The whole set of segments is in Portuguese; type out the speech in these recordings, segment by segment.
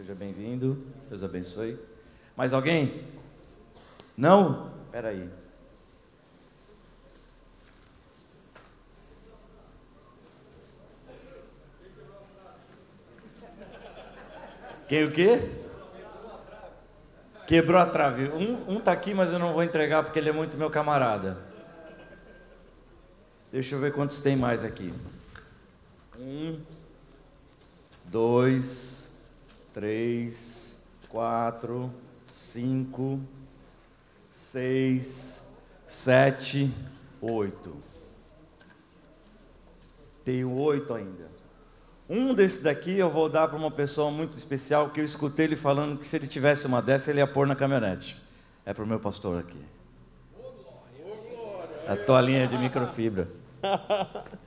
Seja bem-vindo. Deus abençoe. Mais alguém? Não? Espera aí. Quem o quê? Quebrou a trave. Um, um tá aqui, mas eu não vou entregar porque ele é muito meu camarada. Deixa eu ver quantos tem mais aqui. Um, dois, três, quatro, cinco, seis, sete, oito. Tenho oito ainda. Um desses daqui eu vou dar para uma pessoa muito especial que eu escutei ele falando que se ele tivesse uma dessa ele ia pôr na caminhonete. É para o meu pastor aqui. A toalhinha de microfibra.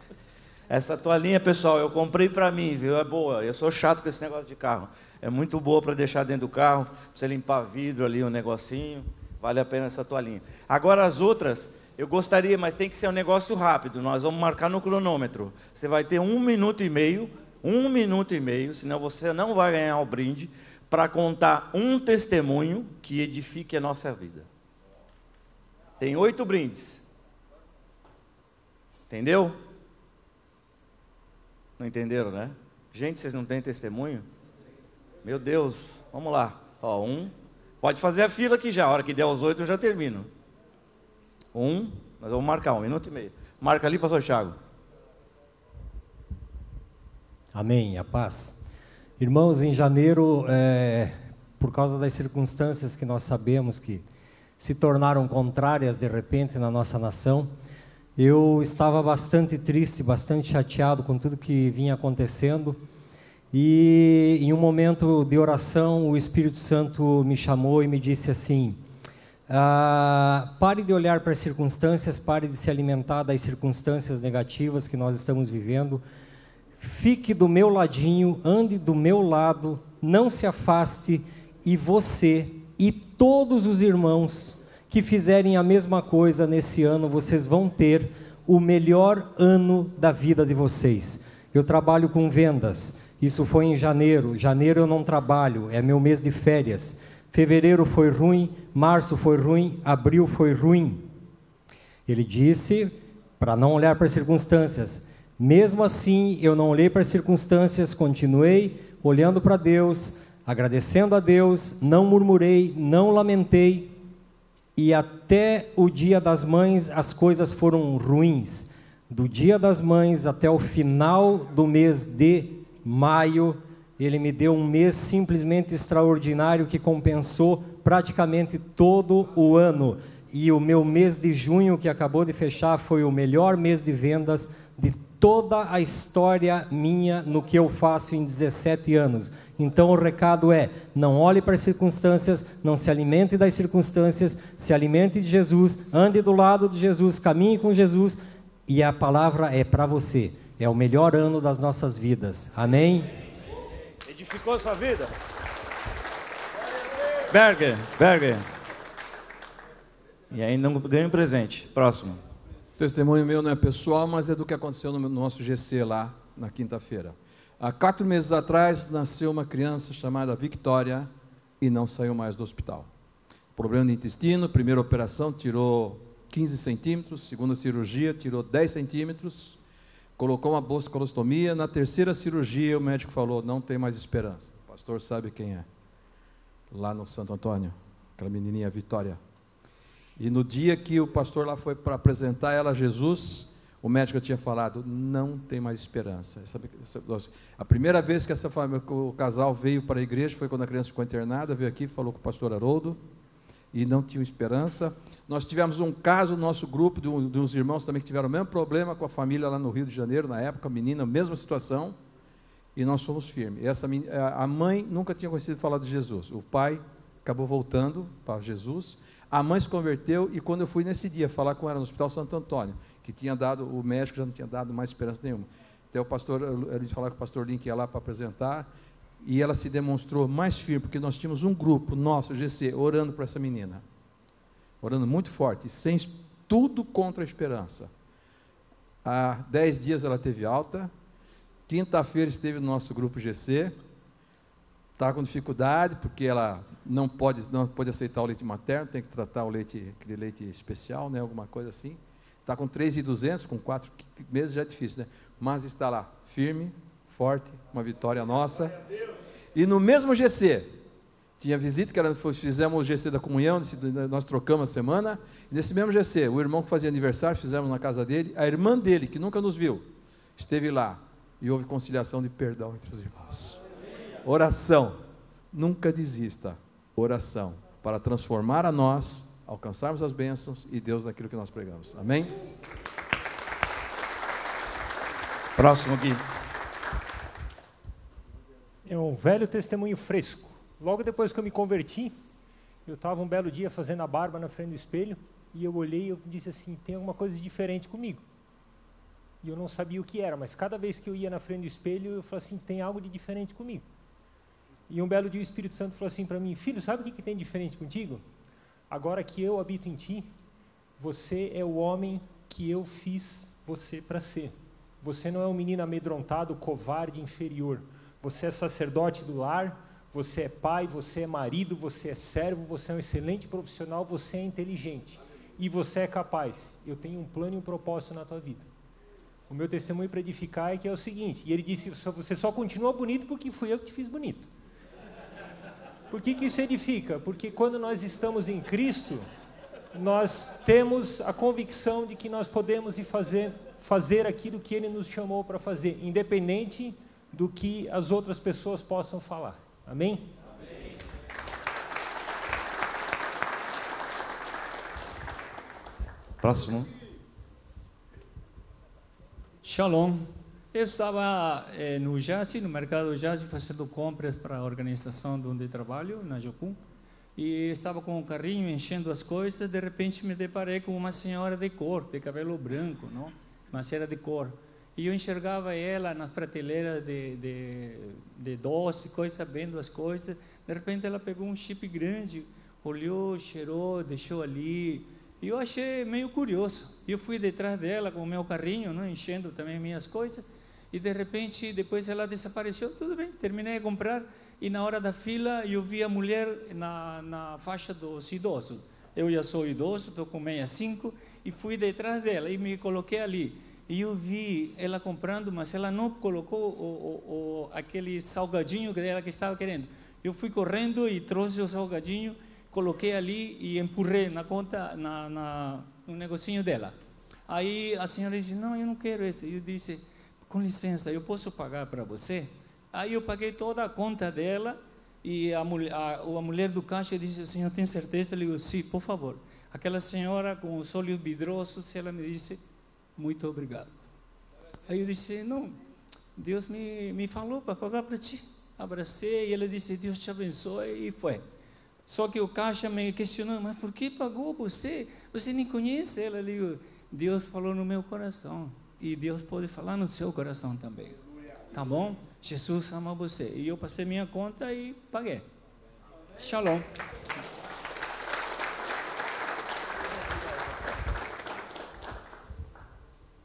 Essa toalhinha, pessoal, eu comprei para mim, viu? É boa. Eu sou chato com esse negócio de carro. É muito boa para deixar dentro do carro, para você limpar vidro ali, um negocinho. Vale a pena essa toalhinha. Agora as outras, eu gostaria, mas tem que ser um negócio rápido. Nós vamos marcar no cronômetro. Você vai ter um minuto e meio um minuto e meio, senão você não vai ganhar o brinde, para contar um testemunho que edifique a nossa vida. Tem oito brindes. Entendeu? Não entenderam, né? Gente, vocês não têm testemunho? Meu Deus, vamos lá. Ó, um. Pode fazer a fila aqui já. A hora que der os oito eu já termino. Um. Nós vamos marcar um minuto e meio. Marca ali, pastor Thiago. Amém, a paz. Irmãos, em janeiro, é, por causa das circunstâncias que nós sabemos que se tornaram contrárias de repente na nossa nação, eu estava bastante triste, bastante chateado com tudo que vinha acontecendo. E em um momento de oração, o Espírito Santo me chamou e me disse assim: ah, pare de olhar para as circunstâncias, pare de se alimentar das circunstâncias negativas que nós estamos vivendo Fique do meu ladinho, ande do meu lado, não se afaste, e você e todos os irmãos que fizerem a mesma coisa nesse ano, vocês vão ter o melhor ano da vida de vocês. Eu trabalho com vendas, isso foi em janeiro. Janeiro eu não trabalho, é meu mês de férias. Fevereiro foi ruim, março foi ruim, abril foi ruim. Ele disse, para não olhar para as circunstâncias, mesmo assim, eu não olhei para as circunstâncias, continuei olhando para Deus, agradecendo a Deus, não murmurei, não lamentei, e até o dia das mães as coisas foram ruins. Do dia das mães até o final do mês de maio, ele me deu um mês simplesmente extraordinário que compensou praticamente todo o ano. E o meu mês de junho, que acabou de fechar, foi o melhor mês de vendas de toda a história minha no que eu faço em 17 anos. Então o recado é: não olhe para as circunstâncias, não se alimente das circunstâncias, se alimente de Jesus, ande do lado de Jesus, caminhe com Jesus, e a palavra é para você. É o melhor ano das nossas vidas. Amém? Edificou sua vida? Berger, Berger. E aí não ganha um presente. Próximo. O testemunho meu não é pessoal, mas é do que aconteceu no nosso GC lá na quinta-feira. Há quatro meses atrás nasceu uma criança chamada Victoria e não saiu mais do hospital. Problema de intestino, primeira operação tirou 15 centímetros, segunda cirurgia tirou 10 centímetros, colocou uma bolsa colostomia. Na terceira cirurgia o médico falou: não tem mais esperança. O pastor sabe quem é. Lá no Santo Antônio, aquela menininha Vitória. E no dia que o pastor lá foi para apresentar ela a Jesus, o médico tinha falado: não tem mais esperança. A primeira vez que essa família, o casal veio para a igreja foi quando a criança ficou internada, veio aqui, falou com o pastor Haroldo e não tinha esperança. Nós tivemos um caso no nosso grupo de, um, de uns irmãos também que tiveram o mesmo problema com a família lá no Rio de Janeiro, na época, a menina, mesma situação, e nós fomos firmes. Essa, a mãe nunca tinha conhecido falar de Jesus, o pai acabou voltando para Jesus, a mãe se converteu e quando eu fui nesse dia falar com ela no Hospital Santo Antônio, que tinha dado, o médico já não tinha dado mais esperança nenhuma. Até o pastor, ele falar com o pastor Link ia lá para apresentar, e ela se demonstrou mais firme, porque nós tínhamos um grupo nosso, GC, orando para essa menina. Orando muito forte, sem tudo contra a esperança. Há dez dias ela teve alta, quinta-feira esteve no nosso grupo GC, está com dificuldade porque ela não pode, não pode aceitar o leite materno, tem que tratar o leite, aquele leite especial, né, alguma coisa assim. Está com 3,200, com quatro meses já é difícil, né? Mas está lá, firme, forte, uma vitória nossa. E no mesmo GC, tinha visita, que era, fizemos o GC da comunhão, nós trocamos a semana. E nesse mesmo GC, o irmão que fazia aniversário, fizemos na casa dele, a irmã dele, que nunca nos viu, esteve lá. E houve conciliação de perdão entre os irmãos. Oração. Nunca desista. Oração. Para transformar a nós, alcançarmos as bênçãos e Deus naquilo que nós pregamos. Amém? Próximo, Gui. É um velho testemunho fresco. Logo depois que eu me converti, eu estava um belo dia fazendo a barba na frente do espelho e eu olhei e disse assim: tem alguma coisa diferente comigo. E eu não sabia o que era, mas cada vez que eu ia na frente do espelho, eu falava assim: tem algo de diferente comigo. E um belo dia o Espírito Santo falou assim para mim: Filho, sabe o que, que tem diferente contigo? Agora que eu habito em ti, você é o homem que eu fiz você para ser. Você não é um menino amedrontado, covarde, inferior. Você é sacerdote do lar, você é pai, você é marido, você é servo, você é um excelente profissional, você é inteligente. E você é capaz. Eu tenho um plano e um propósito na tua vida. O meu testemunho para edificar é que é o seguinte: e ele disse, você só continua bonito porque fui eu que te fiz bonito. Por que, que isso edifica? Porque quando nós estamos em Cristo, nós temos a convicção de que nós podemos ir fazer, fazer aquilo que Ele nos chamou para fazer, independente do que as outras pessoas possam falar. Amém? Amém? Próximo. Shalom. Eu estava eh, no Jazi, no mercado Jazi, fazendo compras para a organização de onde trabalho, na Jocum, e estava com o carrinho enchendo as coisas, de repente me deparei com uma senhora de cor, de cabelo branco, não? mas era de cor. E eu enxergava ela nas prateleiras de, de, de doce, coisa, vendo as coisas. De repente ela pegou um chip grande, olhou, cheirou, deixou ali, e eu achei meio curioso. Eu fui detrás dela com o meu carrinho, não, enchendo também minhas coisas e de repente depois ela desapareceu. Tudo bem, terminei de comprar e na hora da fila eu vi a mulher na, na faixa dos idosos. Eu já sou idoso, estou com 65 e fui detrás dela e me coloquei ali. E eu vi ela comprando, mas ela não colocou o, o, o, aquele salgadinho que ela que estava querendo. Eu fui correndo e trouxe o salgadinho, coloquei ali e empurrei na conta, na, na, no negocinho dela. Aí a senhora disse, não, eu não quero esse. Eu disse, com licença, eu posso pagar para você? Aí eu paguei toda a conta dela e a mulher, a, a mulher do caixa disse, o senhor tem certeza? Eu digo, sim, por favor. Aquela senhora com os olhos vidrosos, ela me disse, muito obrigado. Aí eu disse, não, Deus me, me falou para pagar para ti. Abracei e ela disse, Deus te abençoe e foi. Só que o caixa me questionou, mas por que pagou você? Você nem conhece ela. Eu Deus falou no meu coração e Deus pode falar no seu coração também. Tá bom? Jesus ama você. E eu passei minha conta e paguei. Shalom.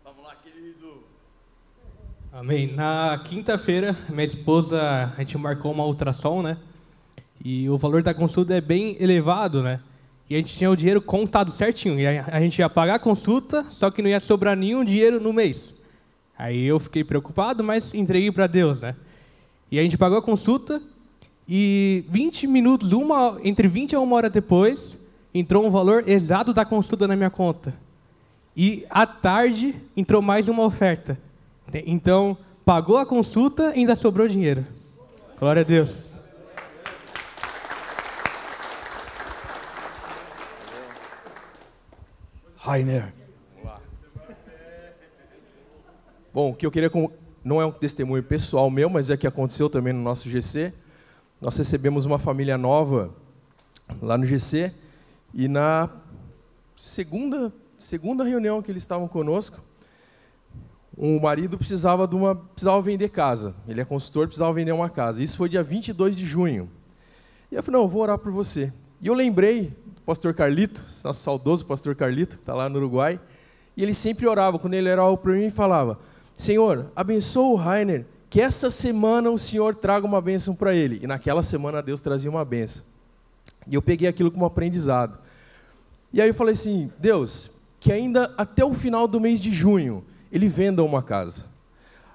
Vamos lá, querido. Amém. Na quinta-feira, minha esposa, a gente marcou uma ultrassom, né? E o valor da consulta é bem elevado, né? E a gente tinha o dinheiro contado certinho. E a gente ia pagar a consulta, só que não ia sobrar nenhum dinheiro no mês. Aí eu fiquei preocupado, mas entreguei para Deus, né? E a gente pagou a consulta e 20 minutos, uma, entre 20 a uma hora depois, entrou um valor exato da consulta na minha conta. E à tarde entrou mais uma oferta. Então, pagou a consulta e ainda sobrou dinheiro. Glória a Deus. Rainer. Bom, o que eu queria não é um testemunho pessoal meu, mas é que aconteceu também no nosso GC. Nós recebemos uma família nova lá no GC e na segunda segunda reunião que eles estavam conosco, o marido precisava de uma precisava vender casa. Ele é consultor, precisava vender uma casa. Isso foi dia 22 de junho. E eu falei: "Não, eu vou orar por você". E eu lembrei pastor Carlito, nosso saudoso pastor Carlito, que está lá no Uruguai, e ele sempre orava, quando ele orava para mim, falava, Senhor, abençoa o Rainer que essa semana o Senhor traga uma bênção para ele. E naquela semana Deus trazia uma bênção. E eu peguei aquilo como aprendizado. E aí eu falei assim: Deus, que ainda até o final do mês de junho ele venda uma casa.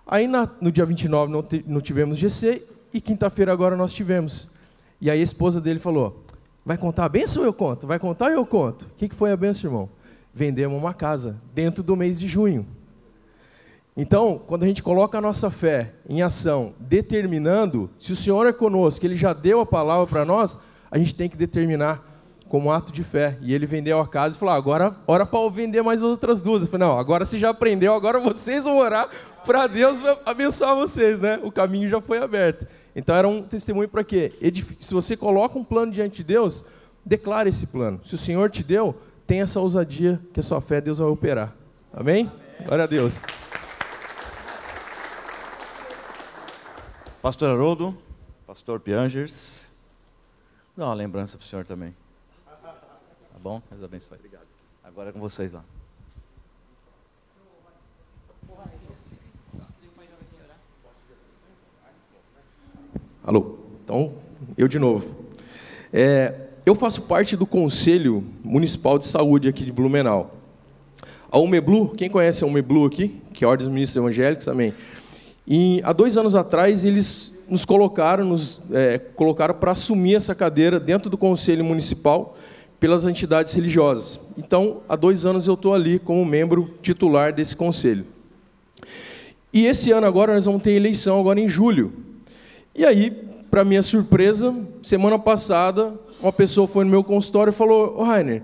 Aí na, no dia 29 não, te, não tivemos GC e quinta-feira agora nós tivemos. E aí a esposa dele falou: Vai contar a benção ou eu conto? Vai contar ou eu conto? O que, que foi a benção, irmão? Vendemos uma casa dentro do mês de junho. Então, quando a gente coloca a nossa fé em ação, determinando, se o Senhor é conosco, Ele já deu a palavra para nós, a gente tem que determinar como ato de fé. E ele vendeu a casa e falou: ah, agora, hora para vender mais as outras duas. Eu falei: não, agora você já aprendeu, agora vocês vão orar para Deus abençoar vocês, né? O caminho já foi aberto. Então era um testemunho para quê? Se você coloca um plano diante de Deus, declare esse plano. Se o Senhor te deu, tenha essa ousadia que a sua fé Deus vai operar. Amém? Amém. Glória a Deus. Pastor Haroldo, Pastor Piangers, dá uma lembrança para o senhor também bom? Deus abençoe. Obrigado. Agora é com vocês lá. Alô? Então, eu de novo. É, eu faço parte do Conselho Municipal de Saúde aqui de Blumenau. A UMEBLU, quem conhece a UMEBLU aqui? Que é a Ordem dos Ministros Evangélicos também. E há dois anos atrás, eles nos colocaram, nos é, colocaram para assumir essa cadeira dentro do Conselho Municipal pelas entidades religiosas. Então, há dois anos eu estou ali como membro titular desse conselho. E esse ano agora nós vamos ter eleição agora em julho. E aí, para minha surpresa, semana passada, uma pessoa foi no meu consultório e falou: oh, Rainer,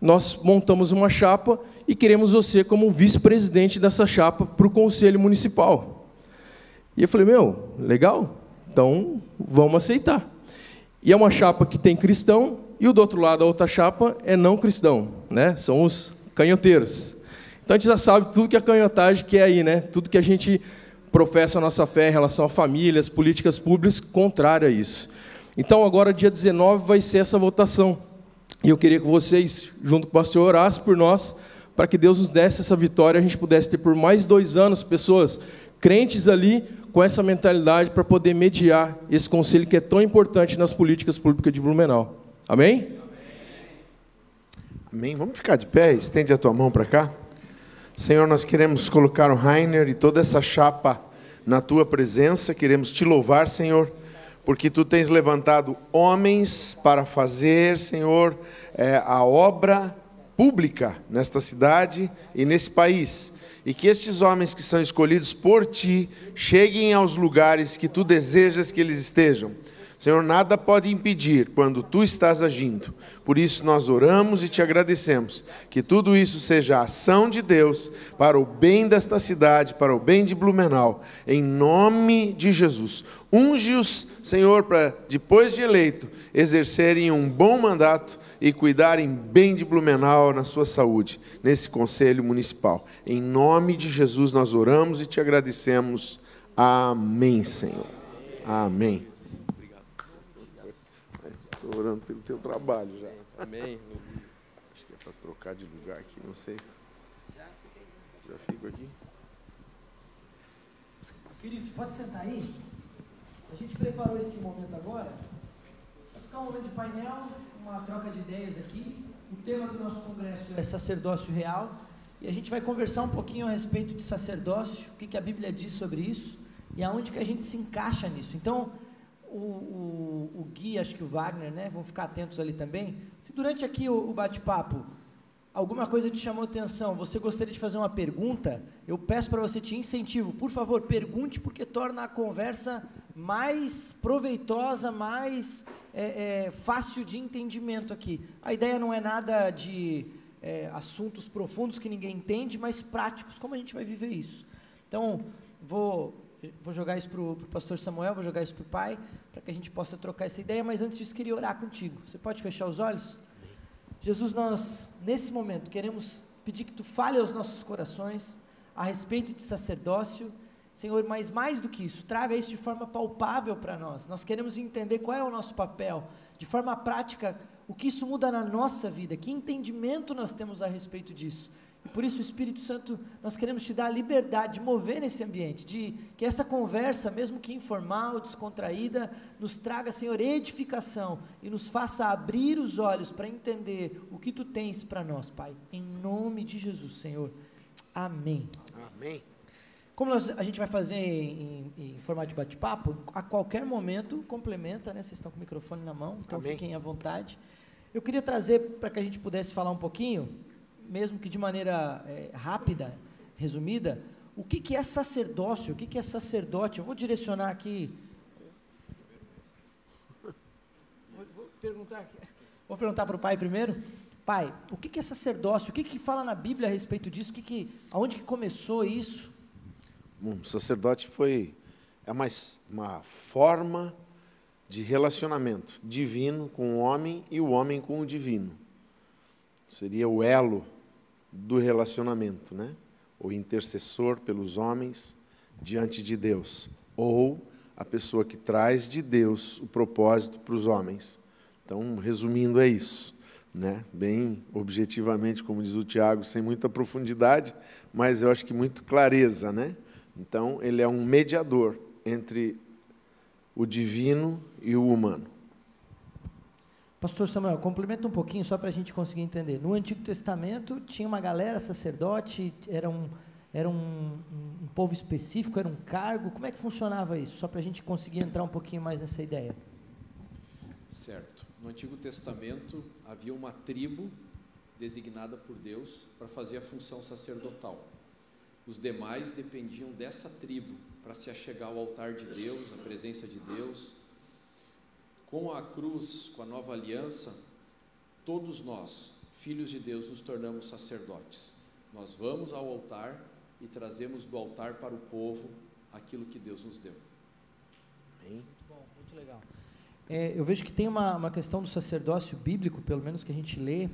nós montamos uma chapa e queremos você como vice-presidente dessa chapa para o conselho municipal. E eu falei: meu, legal, então vamos aceitar. E é uma chapa que tem cristão, e o do outro lado, a outra chapa, é não cristão, né? São os canhoteiros. Então a gente já sabe tudo que a canhotagem quer aí, né? Tudo que a gente professa a nossa fé em relação a famílias, políticas públicas, contrário a isso. Então agora, dia 19, vai ser essa votação. E eu queria que vocês, junto com o pastor, orassem por nós, para que Deus nos desse essa vitória, a gente pudesse ter por mais dois anos pessoas crentes ali com essa mentalidade para poder mediar esse conselho que é tão importante nas políticas públicas de Blumenau. Amém? Amém. Vamos ficar de pé, estende a tua mão para cá. Senhor, nós queremos colocar o Rainer e toda essa chapa na tua presença, queremos te louvar, Senhor, porque tu tens levantado homens para fazer, Senhor, é, a obra pública nesta cidade e nesse país. E que estes homens que são escolhidos por ti cheguem aos lugares que tu desejas que eles estejam Senhor, nada pode impedir quando tu estás agindo. Por isso nós oramos e te agradecemos. Que tudo isso seja ação de Deus para o bem desta cidade, para o bem de Blumenau, em nome de Jesus. Unge-os, Senhor, para depois de eleito exercerem um bom mandato e cuidarem bem de Blumenau na sua saúde, nesse conselho municipal. Em nome de Jesus nós oramos e te agradecemos. Amém, Senhor. Amém orando pelo teu trabalho já. Amém. Acho que é para trocar de lugar aqui, não sei. Já fico aqui. Queridos, pode sentar aí. A gente preparou esse momento agora. Vai ficar um momento de painel, uma troca de ideias aqui. O tema do nosso congresso é sacerdócio real. E a gente vai conversar um pouquinho a respeito de sacerdócio, o que, que a Bíblia diz sobre isso e aonde que a gente se encaixa nisso. Então, o, o, o Gui, acho que o Wagner, né, vão ficar atentos ali também. Se durante aqui o, o bate-papo alguma coisa te chamou atenção, você gostaria de fazer uma pergunta, eu peço para você te incentivo, por favor, pergunte porque torna a conversa mais proveitosa, mais é, é, fácil de entendimento aqui. A ideia não é nada de é, assuntos profundos que ninguém entende, mas práticos, como a gente vai viver isso. Então, vou vou jogar isso para o pastor Samuel, vou jogar isso para o pai, para que a gente possa trocar essa ideia, mas antes disso queria orar contigo. Você pode fechar os olhos? Jesus, nós, nesse momento, queremos pedir que tu fale aos nossos corações a respeito de sacerdócio, Senhor, mas mais do que isso, traga isso de forma palpável para nós. Nós queremos entender qual é o nosso papel, de forma prática, o que isso muda na nossa vida, que entendimento nós temos a respeito disso. E por isso, o Espírito Santo, nós queremos te dar a liberdade de mover nesse ambiente, de que essa conversa, mesmo que informal, descontraída, nos traga, Senhor, edificação e nos faça abrir os olhos para entender o que tu tens para nós, Pai. Em nome de Jesus, Senhor. Amém. Amém. Como nós, a gente vai fazer em, em, em formato de bate-papo, a qualquer momento complementa, né? Vocês estão com o microfone na mão, então Amém. fiquem à vontade. Eu queria trazer para que a gente pudesse falar um pouquinho, mesmo que de maneira é, rápida, resumida, o que, que é sacerdócio, o que, que é sacerdote. Eu vou direcionar aqui. Vou, vou perguntar aqui. Vou perguntar para o pai primeiro. Pai, o que, que é sacerdócio? O que, que fala na Bíblia a respeito disso? O que que, aonde que começou isso? Bom, sacerdote foi é uma, uma forma de relacionamento divino com o homem e o homem com o divino. Seria o elo do relacionamento, né? O intercessor pelos homens diante de Deus, ou a pessoa que traz de Deus o propósito para os homens. Então, resumindo, é isso. Né? Bem objetivamente, como diz o Tiago, sem muita profundidade, mas eu acho que muito clareza. Né? Então, ele é um mediador entre o divino e o humano. Pastor Samuel, complementa um pouquinho só para a gente conseguir entender. No Antigo Testamento tinha uma galera sacerdote, era um, era um, um, povo específico, era um cargo. Como é que funcionava isso? Só para a gente conseguir entrar um pouquinho mais nessa ideia. Certo. No Antigo Testamento havia uma tribo designada por Deus para fazer a função sacerdotal. Os demais dependiam dessa tribo para se achegar ao altar de Deus, à presença de Deus. Com a cruz, com a nova aliança, todos nós, filhos de Deus, nos tornamos sacerdotes. Nós vamos ao altar e trazemos do altar para o povo aquilo que Deus nos deu. Muito bom, muito legal. É, eu vejo que tem uma, uma questão do sacerdócio bíblico, pelo menos que a gente lê,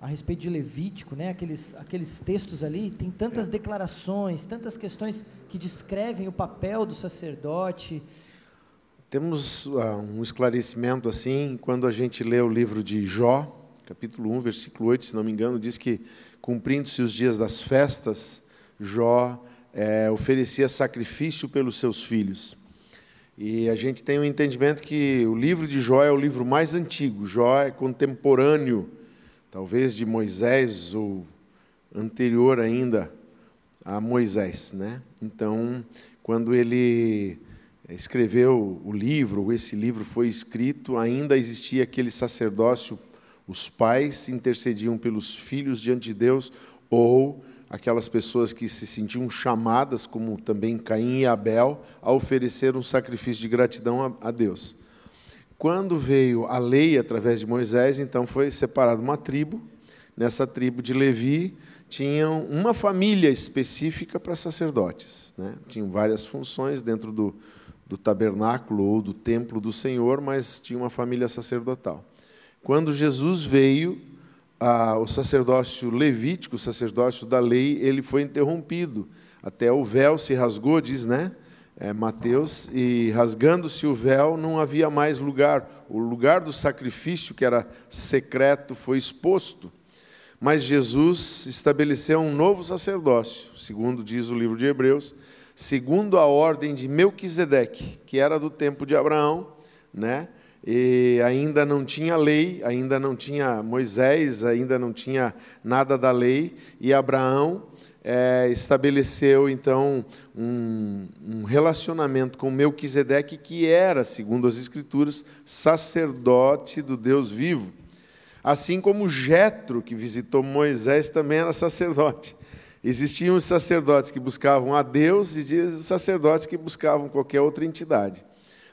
a respeito de Levítico, né? aqueles, aqueles textos ali, tem tantas declarações, tantas questões que descrevem o papel do sacerdote. Temos uh, um esclarecimento assim, quando a gente lê o livro de Jó, capítulo 1, versículo 8, se não me engano, diz que, cumprindo-se os dias das festas, Jó é, oferecia sacrifício pelos seus filhos. E a gente tem um entendimento que o livro de Jó é o livro mais antigo. Jó é contemporâneo, talvez de Moisés ou anterior ainda a Moisés, né? Então, quando ele escreveu o livro, esse livro foi escrito, ainda existia aquele sacerdócio, os pais intercediam pelos filhos diante de Deus ou aquelas pessoas que se sentiam chamadas, como também Caim e Abel, a oferecer um sacrifício de gratidão a, Deus. Quando veio a lei através de Moisés, então foi separada uma tribo. Nessa tribo de Levi tinham uma família específica para sacerdotes. Né? Tinham várias funções dentro do, do tabernáculo ou do templo do Senhor, mas tinha uma família sacerdotal. Quando Jesus veio, ah, o sacerdócio levítico, o sacerdócio da lei, ele foi interrompido. Até o véu se rasgou, diz, né? É, Mateus, e rasgando-se o véu, não havia mais lugar. O lugar do sacrifício, que era secreto, foi exposto. Mas Jesus estabeleceu um novo sacerdócio, segundo diz o livro de Hebreus, segundo a ordem de Melquisedeque, que era do tempo de Abraão, né? e ainda não tinha lei, ainda não tinha Moisés, ainda não tinha nada da lei, e Abraão é, estabeleceu então um, um, relacionamento com Melquisedeque, que era, segundo as Escrituras, sacerdote do Deus vivo. Assim como Jetro, que visitou Moisés, também era sacerdote. Existiam os sacerdotes que buscavam a Deus e os sacerdotes que buscavam qualquer outra entidade.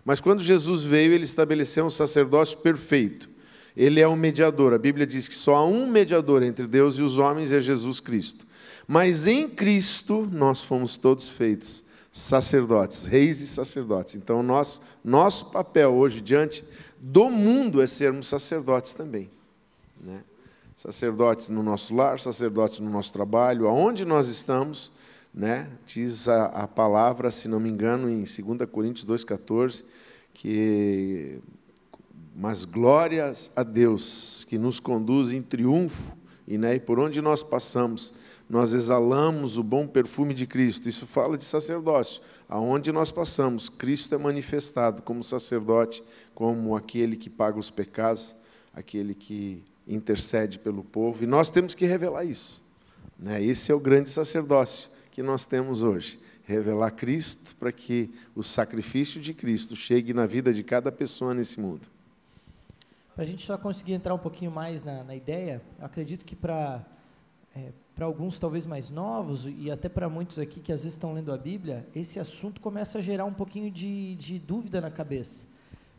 Mas quando Jesus veio, ele estabeleceu um sacerdócio perfeito. Ele é um mediador. A Bíblia diz que só há um mediador entre Deus e os homens é Jesus Cristo. Mas em Cristo nós fomos todos feitos sacerdotes, reis e sacerdotes. Então nós, nosso papel hoje diante do mundo é sermos sacerdotes também, né? Sacerdotes no nosso lar, sacerdotes no nosso trabalho, aonde nós estamos, né? Diz a, a palavra, se não me engano, em 2 Coríntios 2,14, que mas glórias a Deus que nos conduz em triunfo e, né, e por onde nós passamos, nós exalamos o bom perfume de Cristo. Isso fala de sacerdócio. Aonde nós passamos, Cristo é manifestado como sacerdote, como aquele que paga os pecados, aquele que intercede pelo povo, e nós temos que revelar isso. Né? Esse é o grande sacerdócio que nós temos hoje. Revelar Cristo para que o sacrifício de Cristo chegue na vida de cada pessoa nesse mundo. Para a gente só conseguir entrar um pouquinho mais na, na ideia, acredito que para é, para alguns talvez mais novos e até para muitos aqui que às vezes estão lendo a Bíblia, esse assunto começa a gerar um pouquinho de, de dúvida na cabeça.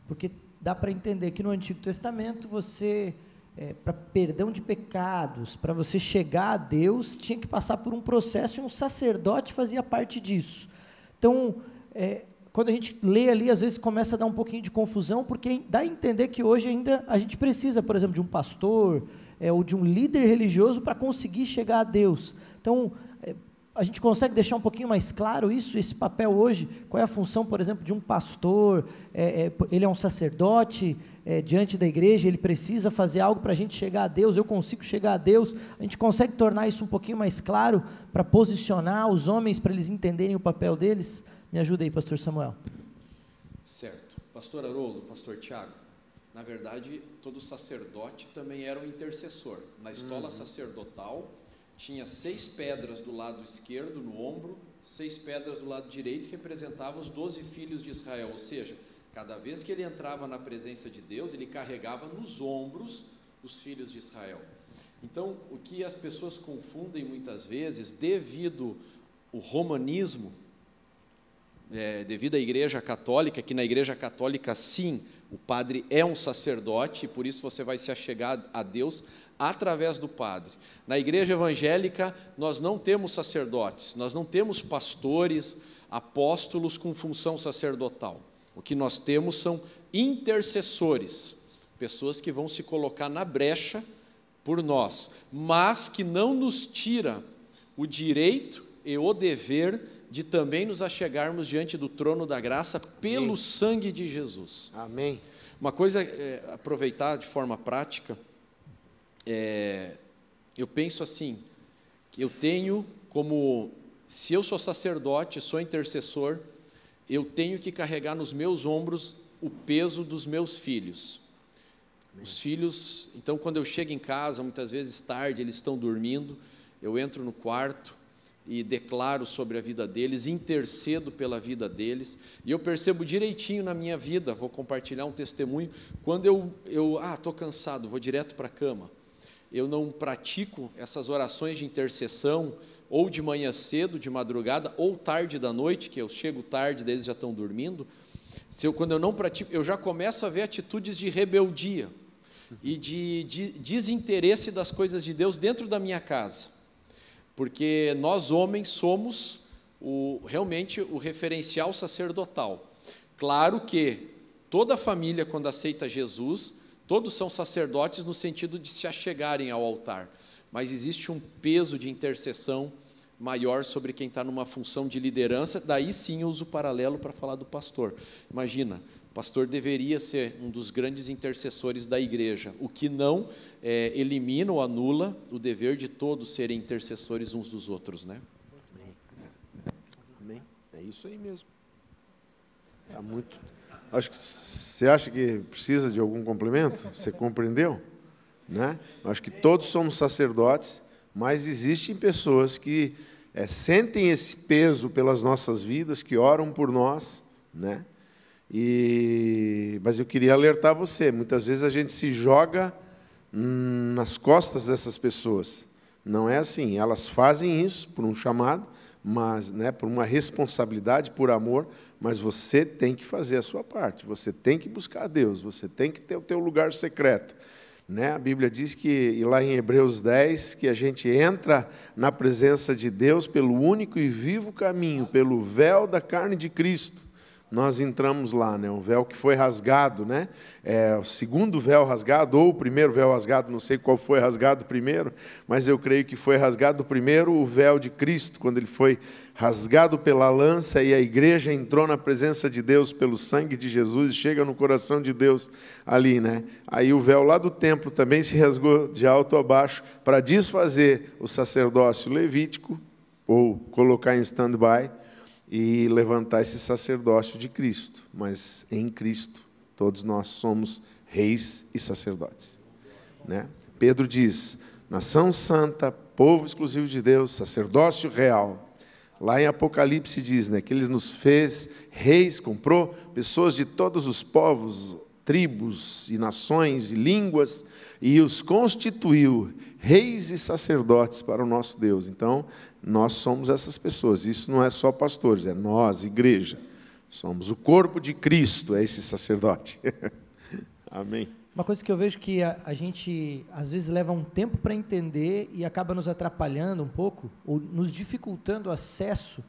Porque dá para entender que no Antigo Testamento você, é, para perdão de pecados, para você chegar a Deus, tinha que passar por um processo e um sacerdote fazia parte disso. Então, é, quando a gente lê ali, às vezes começa a dar um pouquinho de confusão, porque dá a entender que hoje ainda a gente precisa, por exemplo, de um pastor, é, ou de um líder religioso para conseguir chegar a Deus. Então, a gente consegue deixar um pouquinho mais claro isso, esse papel hoje? Qual é a função, por exemplo, de um pastor? É, é, ele é um sacerdote é, diante da igreja, ele precisa fazer algo para a gente chegar a Deus, eu consigo chegar a Deus. A gente consegue tornar isso um pouquinho mais claro para posicionar os homens, para eles entenderem o papel deles? Me ajuda aí, pastor Samuel. Certo. Pastor Haroldo, pastor Tiago, na verdade, todo sacerdote também era um intercessor. Na estola uhum. sacerdotal, tinha seis pedras do lado esquerdo, no ombro, seis pedras do lado direito, que representavam os doze filhos de Israel. Ou seja, cada vez que ele entrava na presença de Deus, ele carregava nos ombros os filhos de Israel. Então, o que as pessoas confundem muitas vezes, devido o romanismo, é, devido à Igreja Católica, que na Igreja Católica, sim, o padre é um sacerdote, e por isso você vai se achegar a Deus através do padre. Na igreja evangélica, nós não temos sacerdotes, nós não temos pastores, apóstolos com função sacerdotal. O que nós temos são intercessores, pessoas que vão se colocar na brecha por nós, mas que não nos tira o direito e o dever de também nos achegarmos diante do trono da graça pelo Amém. sangue de Jesus. Amém. Uma coisa, é, aproveitar de forma prática, é, eu penso assim, eu tenho como, se eu sou sacerdote, sou intercessor, eu tenho que carregar nos meus ombros o peso dos meus filhos. Amém. Os filhos, então quando eu chego em casa, muitas vezes tarde, eles estão dormindo, eu entro no quarto, e declaro sobre a vida deles, intercedo pela vida deles, e eu percebo direitinho na minha vida, vou compartilhar um testemunho, quando eu, eu ah, estou cansado, vou direto para a cama, eu não pratico essas orações de intercessão, ou de manhã cedo, de madrugada, ou tarde da noite, que eu chego tarde, eles já estão dormindo, se eu, quando eu não pratico, eu já começo a ver atitudes de rebeldia, e de, de desinteresse das coisas de Deus dentro da minha casa porque nós homens somos o, realmente o referencial sacerdotal. Claro que toda família, quando aceita Jesus, todos são sacerdotes no sentido de se achegarem ao altar, mas existe um peso de intercessão maior sobre quem está numa função de liderança, daí sim eu uso o paralelo para falar do pastor. Imagina, pastor deveria ser um dos grandes intercessores da igreja, o que não é, elimina ou anula o dever de todos serem intercessores uns dos outros, né? Amém. Amém. É isso aí mesmo. Tá muito. Acho que você acha que precisa de algum complemento? Você compreendeu? Né? Acho que todos somos sacerdotes, mas existem pessoas que é, sentem esse peso pelas nossas vidas, que oram por nós, né? E, mas eu queria alertar você: muitas vezes a gente se joga nas costas dessas pessoas. Não é assim. Elas fazem isso por um chamado, mas, né, por uma responsabilidade, por amor. Mas você tem que fazer a sua parte. Você tem que buscar a Deus. Você tem que ter o teu lugar secreto. Né? A Bíblia diz que, e lá em Hebreus 10, que a gente entra na presença de Deus pelo único e vivo caminho, pelo véu da carne de Cristo nós entramos lá, né? Um véu que foi rasgado, né? É, o segundo véu rasgado ou o primeiro véu rasgado, não sei qual foi rasgado primeiro, mas eu creio que foi rasgado primeiro o véu de Cristo, quando ele foi rasgado pela lança e a igreja entrou na presença de Deus pelo sangue de Jesus e chega no coração de Deus ali, né? Aí o véu lá do templo também se rasgou de alto a baixo para desfazer o sacerdócio levítico ou colocar em stand-by e levantar esse sacerdócio de Cristo, mas em Cristo todos nós somos reis e sacerdotes, né? Pedro diz: nação santa, povo exclusivo de Deus, sacerdócio real. Lá em Apocalipse diz, né, que ele nos fez reis, comprou pessoas de todos os povos, tribos e nações e línguas e os constituiu reis e sacerdotes para o nosso Deus. Então, nós somos essas pessoas. Isso não é só pastores, é nós, igreja. Somos o corpo de Cristo, é esse sacerdote. Amém. Uma coisa que eu vejo que a, a gente às vezes leva um tempo para entender e acaba nos atrapalhando um pouco, ou nos dificultando o acesso,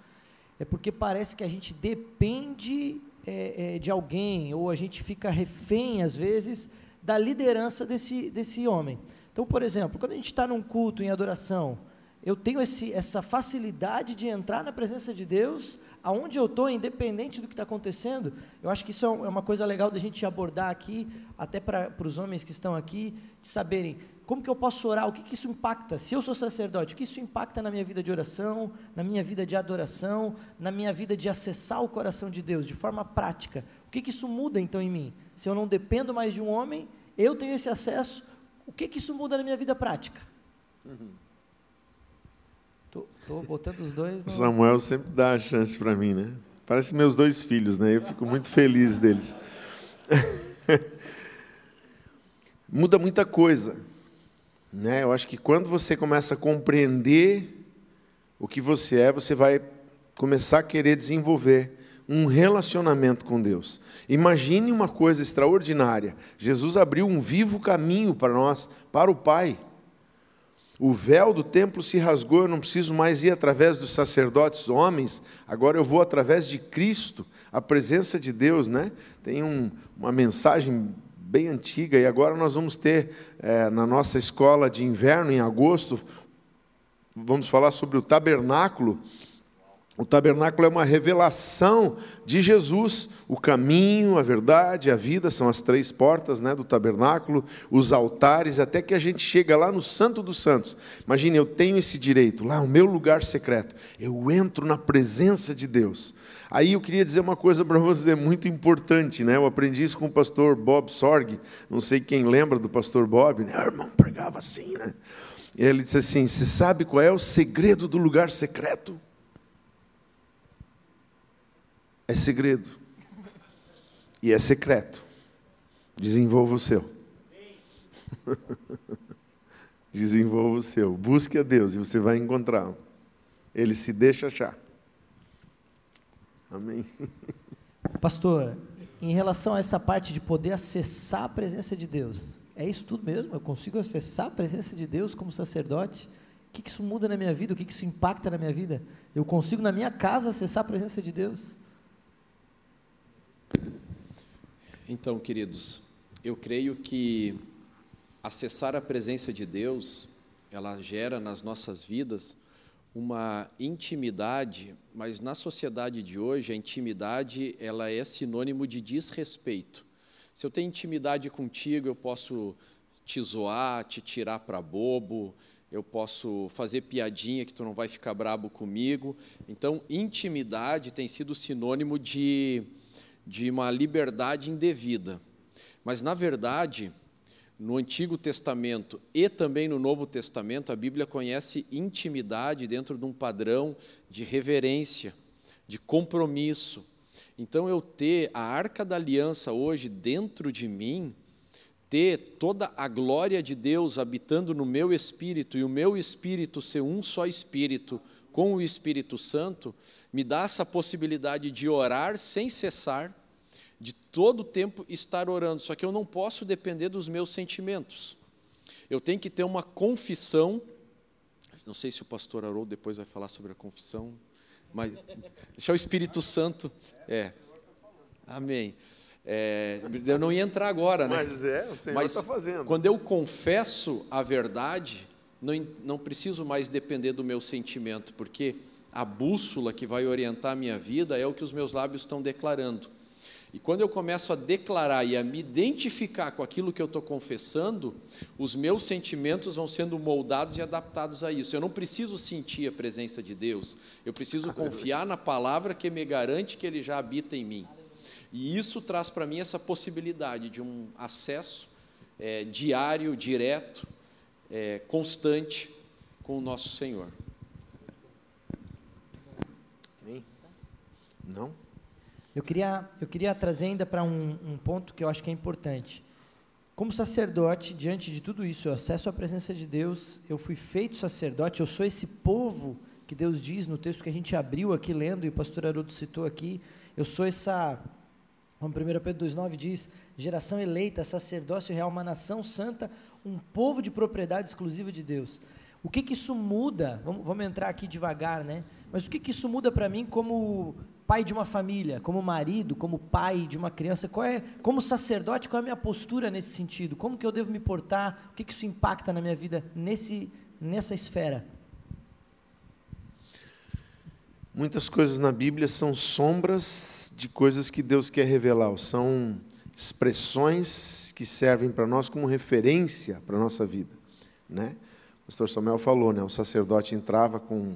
é porque parece que a gente depende é, é, de alguém, ou a gente fica refém, às vezes, da liderança desse, desse homem. Então, por exemplo, quando a gente está num culto em adoração, eu tenho esse, essa facilidade de entrar na presença de Deus, aonde eu estou, independente do que está acontecendo. Eu acho que isso é, é uma coisa legal da gente abordar aqui, até para os homens que estão aqui, de saberem como que eu posso orar, o que, que isso impacta. Se eu sou sacerdote, o que isso impacta na minha vida de oração, na minha vida de adoração, na minha vida de acessar o coração de Deus de forma prática. O que, que isso muda então em mim? Se eu não dependo mais de um homem, eu tenho esse acesso, o que, que isso muda na minha vida prática? Uhum. Tô, tô botando os dois. No... Samuel sempre dá a chance para mim, né? Parece meus dois filhos, né? Eu fico muito feliz deles. Muda muita coisa, né? Eu acho que quando você começa a compreender o que você é, você vai começar a querer desenvolver um relacionamento com Deus. Imagine uma coisa extraordinária. Jesus abriu um vivo caminho para nós, para o Pai. O véu do templo se rasgou, eu não preciso mais ir através dos sacerdotes homens, agora eu vou através de Cristo, a presença de Deus, né? Tem um, uma mensagem bem antiga, e agora nós vamos ter é, na nossa escola de inverno, em agosto, vamos falar sobre o tabernáculo, o tabernáculo é uma revelação de Jesus. O caminho, a verdade, a vida são as três portas né, do tabernáculo, os altares, até que a gente chega lá no Santo dos Santos. Imagine, eu tenho esse direito, lá, o meu lugar secreto. Eu entro na presença de Deus. Aí eu queria dizer uma coisa para você muito importante, né? Eu aprendi isso com o pastor Bob Sorg. Não sei quem lembra do pastor Bob, né? O irmão pregava assim, né? E ele disse assim: Você sabe qual é o segredo do lugar secreto? É segredo e é secreto. Desenvolva o seu. Desenvolva o seu. Busque a Deus e você vai encontrá-lo. Ele se deixa achar. Amém. Pastor, em relação a essa parte de poder acessar a presença de Deus, é isso tudo mesmo? Eu consigo acessar a presença de Deus como sacerdote? O que isso muda na minha vida? O que isso impacta na minha vida? Eu consigo na minha casa acessar a presença de Deus? Então, queridos, eu creio que acessar a presença de Deus, ela gera nas nossas vidas uma intimidade, mas na sociedade de hoje a intimidade ela é sinônimo de desrespeito. Se eu tenho intimidade contigo, eu posso te zoar, te tirar para bobo, eu posso fazer piadinha que tu não vai ficar brabo comigo. Então, intimidade tem sido sinônimo de de uma liberdade indevida. Mas, na verdade, no Antigo Testamento e também no Novo Testamento, a Bíblia conhece intimidade dentro de um padrão de reverência, de compromisso. Então, eu ter a arca da aliança hoje dentro de mim, ter toda a glória de Deus habitando no meu espírito e o meu espírito ser um só espírito com o Espírito Santo, me dá essa possibilidade de orar sem cessar, de todo o tempo estar orando, só que eu não posso depender dos meus sentimentos. Eu tenho que ter uma confissão. Não sei se o pastor Haroldo depois vai falar sobre a confissão, mas deixar o Espírito Santo. É. Amém. É, eu não ia entrar agora, né? Mas é, o Senhor está fazendo. Quando eu confesso a verdade, não, não preciso mais depender do meu sentimento, porque a bússola que vai orientar a minha vida é o que os meus lábios estão declarando. E quando eu começo a declarar e a me identificar com aquilo que eu estou confessando, os meus sentimentos vão sendo moldados e adaptados a isso. Eu não preciso sentir a presença de Deus, eu preciso confiar na palavra que me garante que Ele já habita em mim. E isso traz para mim essa possibilidade de um acesso é, diário, direto, é, constante com o nosso Senhor. Não? Eu queria, eu queria trazer ainda para um, um ponto que eu acho que é importante. Como sacerdote, diante de tudo isso, eu acesso à presença de Deus, eu fui feito sacerdote, eu sou esse povo que Deus diz no texto que a gente abriu aqui lendo, e o pastor Haroldo citou aqui, eu sou essa, como 1 Pedro 2,9 diz, geração eleita, sacerdócio real, uma nação santa, um povo de propriedade exclusiva de Deus. O que que isso muda? Vamos, vamos entrar aqui devagar, né? Mas o que que isso muda para mim como pai de uma família, como marido, como pai de uma criança, qual é, como sacerdote, qual é a minha postura nesse sentido? Como que eu devo me portar? O que, que isso impacta na minha vida nesse, nessa esfera? Muitas coisas na Bíblia são sombras de coisas que Deus quer revelar, são expressões que servem para nós como referência para a nossa vida. Né? O pastor Samuel falou, né? o sacerdote entrava com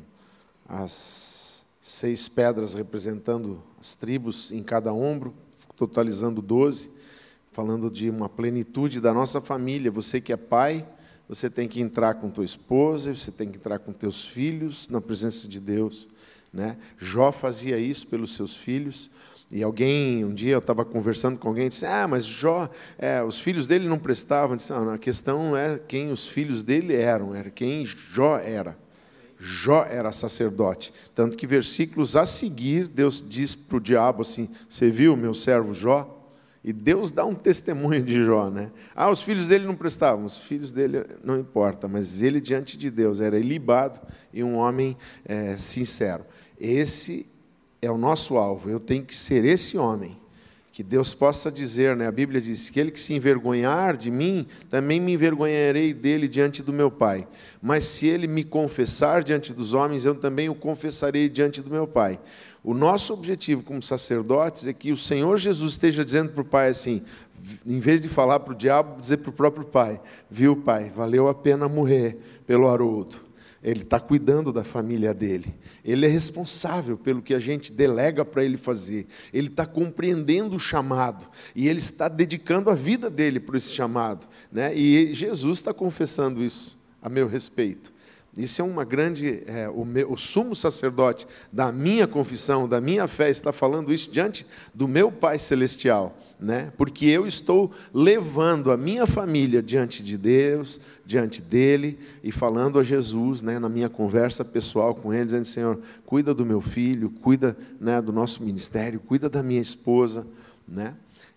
as seis pedras representando as tribos em cada ombro, totalizando doze, falando de uma plenitude da nossa família. Você que é pai, você tem que entrar com tua esposa, você tem que entrar com teus filhos na presença de Deus. Né? Jó fazia isso pelos seus filhos. E alguém, um dia eu estava conversando com alguém, disse: Ah, mas Jó, é, os filhos dele não prestavam. disse, não, a questão é quem os filhos dele eram, era quem Jó era. Jó era sacerdote. Tanto que versículos a seguir, Deus diz para o diabo assim: Você viu meu servo Jó? E Deus dá um testemunho de Jó, né? Ah, os filhos dele não prestavam, os filhos dele não importa, mas ele diante de Deus era ilibado e um homem é, sincero. Esse é o nosso alvo, eu tenho que ser esse homem que Deus possa dizer, né? A Bíblia diz que ele que se envergonhar de mim, também me envergonharei dele diante do meu Pai. Mas se ele me confessar diante dos homens, eu também o confessarei diante do meu Pai. O nosso objetivo como sacerdotes é que o Senhor Jesus esteja dizendo para o Pai assim, em vez de falar para o diabo, dizer para o próprio Pai: Viu, Pai, valeu a pena morrer pelo Haroldo ele está cuidando da família dele. Ele é responsável pelo que a gente delega para ele fazer. Ele está compreendendo o chamado e ele está dedicando a vida dele para esse chamado. Né? E Jesus está confessando isso a meu respeito. Isso é uma grande. É, o, meu, o sumo sacerdote da minha confissão, da minha fé, está falando isso diante do meu Pai Celestial né? porque eu estou levando a minha família diante de Deus, diante dele, e falando a Jesus né, na minha conversa pessoal com ele, dizendo: Senhor, cuida do meu filho, cuida né, do nosso ministério, cuida da minha esposa. Né?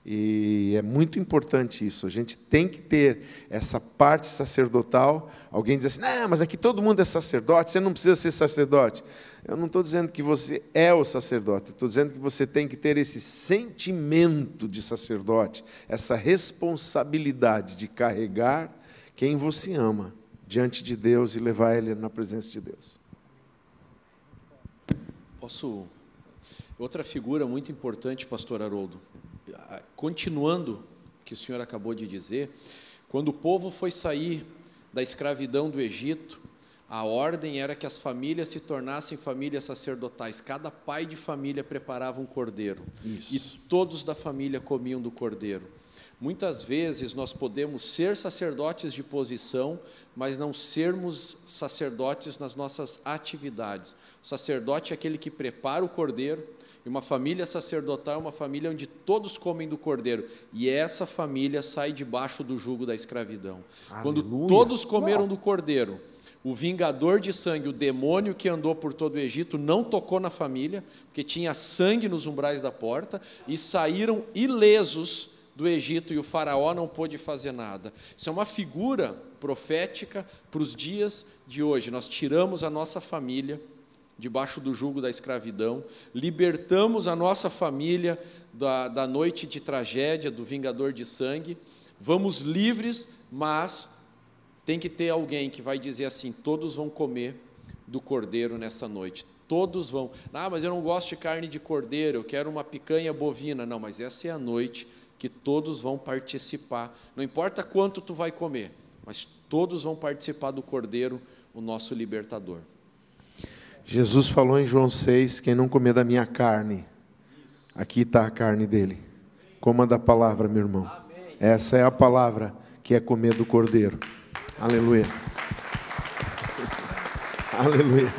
E é muito importante isso. A gente tem que ter essa parte sacerdotal. Alguém diz assim: não, mas aqui todo mundo é sacerdote, você não precisa ser sacerdote. Eu não estou dizendo que você é o sacerdote, estou dizendo que você tem que ter esse sentimento de sacerdote, essa responsabilidade de carregar quem você ama diante de Deus e levar ele na presença de Deus. Posso. Outra figura muito importante, Pastor Haroldo, continuando o que o senhor acabou de dizer, quando o povo foi sair da escravidão do Egito, a ordem era que as famílias se tornassem famílias sacerdotais. Cada pai de família preparava um cordeiro. Isso. E todos da família comiam do cordeiro. Muitas vezes nós podemos ser sacerdotes de posição, mas não sermos sacerdotes nas nossas atividades. O sacerdote é aquele que prepara o cordeiro, e uma família sacerdotal é uma família onde todos comem do cordeiro. E essa família sai debaixo do jugo da escravidão. Aleluia. Quando todos comeram Uau. do cordeiro, o vingador de sangue, o demônio que andou por todo o Egito, não tocou na família, porque tinha sangue nos umbrais da porta, e saíram ilesos do Egito e o faraó não pôde fazer nada. Isso é uma figura profética para os dias de hoje. Nós tiramos a nossa família debaixo do jugo da escravidão, libertamos a nossa família da, da noite de tragédia, do vingador de sangue, vamos livres, mas tem que ter alguém que vai dizer assim: todos vão comer do cordeiro nessa noite. Todos vão. Ah, mas eu não gosto de carne de cordeiro, eu quero uma picanha bovina. Não, mas essa é a noite que todos vão participar. Não importa quanto tu vai comer, mas todos vão participar do cordeiro, o nosso libertador. Jesus falou em João 6: quem não comer da minha carne, aqui está a carne dele. Coma da palavra, meu irmão. Essa é a palavra que é comer do cordeiro. Aleluia. Aleluia.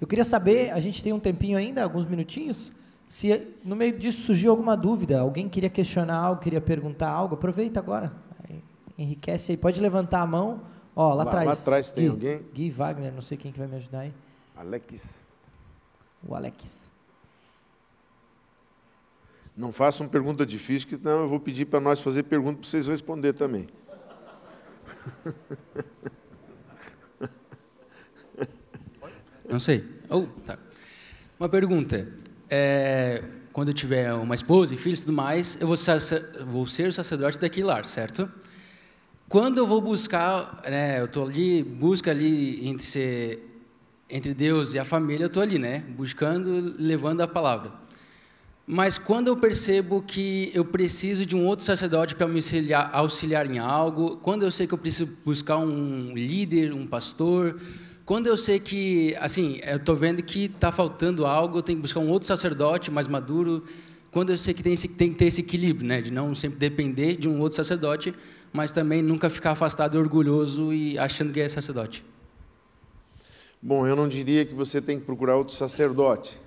Eu queria saber, a gente tem um tempinho ainda, alguns minutinhos, se no meio disso surgiu alguma dúvida, alguém queria questionar algo, queria perguntar algo, aproveita agora. Enriquece aí, pode levantar a mão. Ó, lá, lá atrás. Lá atrás tem Gui, alguém? Gui Wagner, não sei quem que vai me ajudar aí. Alex. O Alex. Não façam pergunta difícil, que não eu vou pedir para nós fazer pergunta para vocês responder também. Não sei. Oh, tá. Uma pergunta. É, quando eu tiver uma esposa e filhos e tudo mais, eu vou ser, vou ser o sacerdote daquele lar, certo? Quando eu vou buscar, né, eu estou ali, busca ali entre, ser, entre Deus e a família, eu estou ali, né, buscando, levando a palavra. Mas quando eu percebo que eu preciso de um outro sacerdote para me auxiliar, auxiliar em algo, quando eu sei que eu preciso buscar um líder, um pastor, quando eu sei que, assim, eu estou vendo que está faltando algo, eu tenho que buscar um outro sacerdote mais maduro. Quando eu sei que tem, esse, tem que ter esse equilíbrio, né, de não sempre depender de um outro sacerdote, mas também nunca ficar afastado e orgulhoso e achando que é sacerdote. Bom, eu não diria que você tem que procurar outro sacerdote.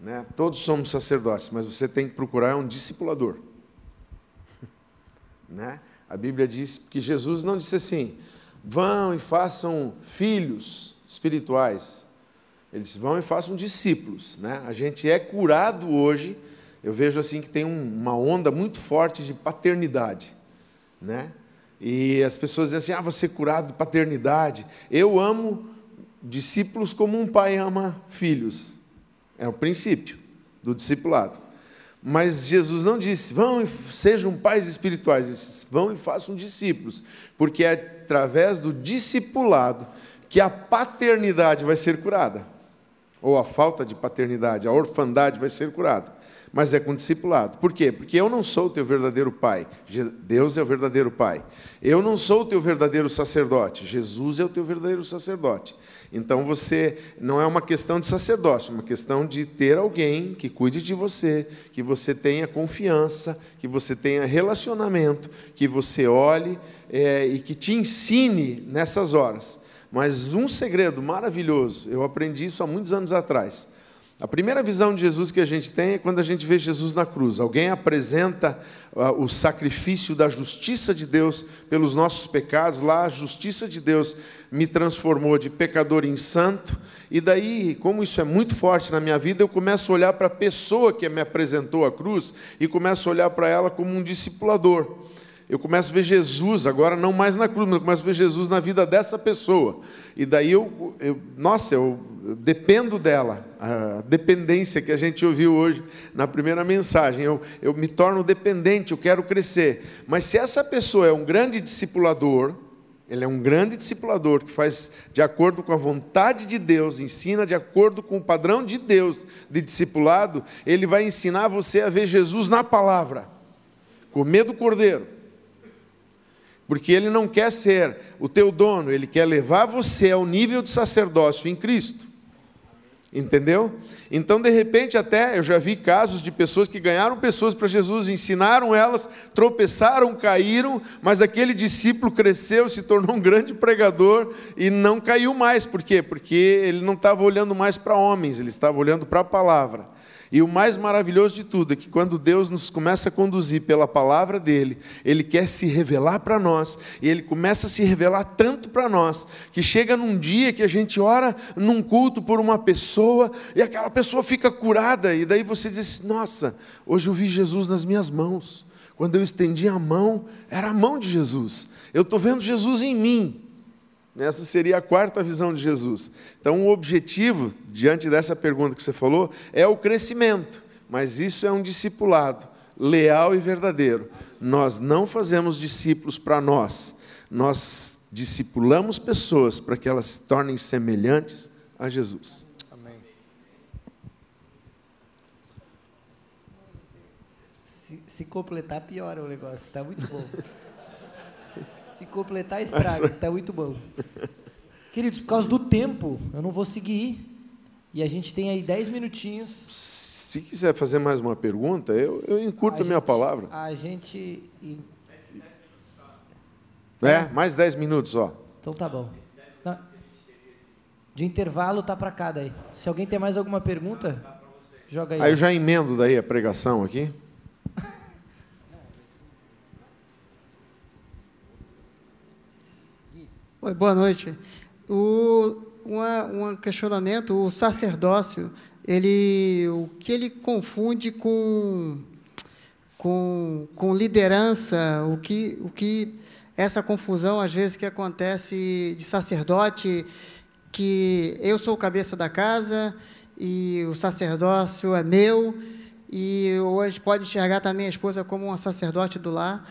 Né? Todos somos sacerdotes, mas você tem que procurar um discipulador. né? A Bíblia diz que Jesus não disse assim: vão e façam filhos espirituais. Eles vão e façam discípulos. Né? A gente é curado hoje. Eu vejo assim que tem um, uma onda muito forte de paternidade. Né? E as pessoas dizem assim: ah, você é curado de paternidade. Eu amo discípulos como um pai ama filhos. É o princípio do discipulado. Mas Jesus não disse, vão e sejam pais espirituais, ele disse, vão e façam discípulos, porque é através do discipulado que a paternidade vai ser curada, ou a falta de paternidade, a orfandade vai ser curada, mas é com discipulado. Por quê? Porque eu não sou o teu verdadeiro pai, Deus é o verdadeiro pai. Eu não sou o teu verdadeiro sacerdote, Jesus é o teu verdadeiro sacerdote. Então você não é uma questão de sacerdócio, é uma questão de ter alguém que cuide de você, que você tenha confiança, que você tenha relacionamento, que você olhe é, e que te ensine nessas horas. Mas um segredo maravilhoso, eu aprendi isso há muitos anos atrás. A primeira visão de Jesus que a gente tem é quando a gente vê Jesus na cruz. Alguém apresenta uh, o sacrifício da justiça de Deus pelos nossos pecados. Lá, a justiça de Deus me transformou de pecador em santo. E daí, como isso é muito forte na minha vida, eu começo a olhar para a pessoa que me apresentou a cruz e começo a olhar para ela como um discipulador eu começo a ver Jesus, agora não mais na cruz, mas eu começo a ver Jesus na vida dessa pessoa. E daí eu, eu nossa, eu, eu dependo dela, a dependência que a gente ouviu hoje na primeira mensagem. Eu, eu me torno dependente, eu quero crescer. Mas se essa pessoa é um grande discipulador, ele é um grande discipulador que faz de acordo com a vontade de Deus, ensina de acordo com o padrão de Deus de discipulado, ele vai ensinar você a ver Jesus na palavra, comer do cordeiro porque ele não quer ser o teu dono, ele quer levar você ao nível de sacerdócio em Cristo. Entendeu? Então, de repente, até eu já vi casos de pessoas que ganharam pessoas para Jesus, ensinaram elas, tropeçaram, caíram, mas aquele discípulo cresceu, se tornou um grande pregador e não caiu mais. Por quê? Porque ele não estava olhando mais para homens, ele estava olhando para a palavra. E o mais maravilhoso de tudo é que quando Deus nos começa a conduzir pela palavra dele, ele quer se revelar para nós, e ele começa a se revelar tanto para nós, que chega num dia que a gente ora num culto por uma pessoa e aquela pessoa fica curada, e daí você diz: "Nossa, hoje eu vi Jesus nas minhas mãos". Quando eu estendi a mão, era a mão de Jesus. Eu estou vendo Jesus em mim. Essa seria a quarta visão de Jesus. Então, o objetivo, diante dessa pergunta que você falou, é o crescimento, mas isso é um discipulado leal e verdadeiro. Nós não fazemos discípulos para nós, nós discipulamos pessoas para que elas se tornem semelhantes a Jesus. Amém. Se, se completar, piora o negócio. Está muito bom. Se completar, estraga. Está muito bom. Queridos, por causa do tempo, eu não vou seguir. E a gente tem aí 10 minutinhos. Se quiser fazer mais uma pergunta, eu, eu encurto a, a minha gente, palavra. A gente. É, mais 10 minutos, ó. Então tá bom. De intervalo tá para cá daí. Se alguém tem mais alguma pergunta, joga aí. Aí eu já emendo daí a pregação aqui. Oi, boa noite. O, uma, um questionamento, o sacerdócio, ele, o que ele confunde com, com, com liderança, o que, o que essa confusão, às vezes, que acontece de sacerdote, que eu sou o cabeça da casa e o sacerdócio é meu, e hoje pode enxergar também a esposa como uma sacerdote do lar.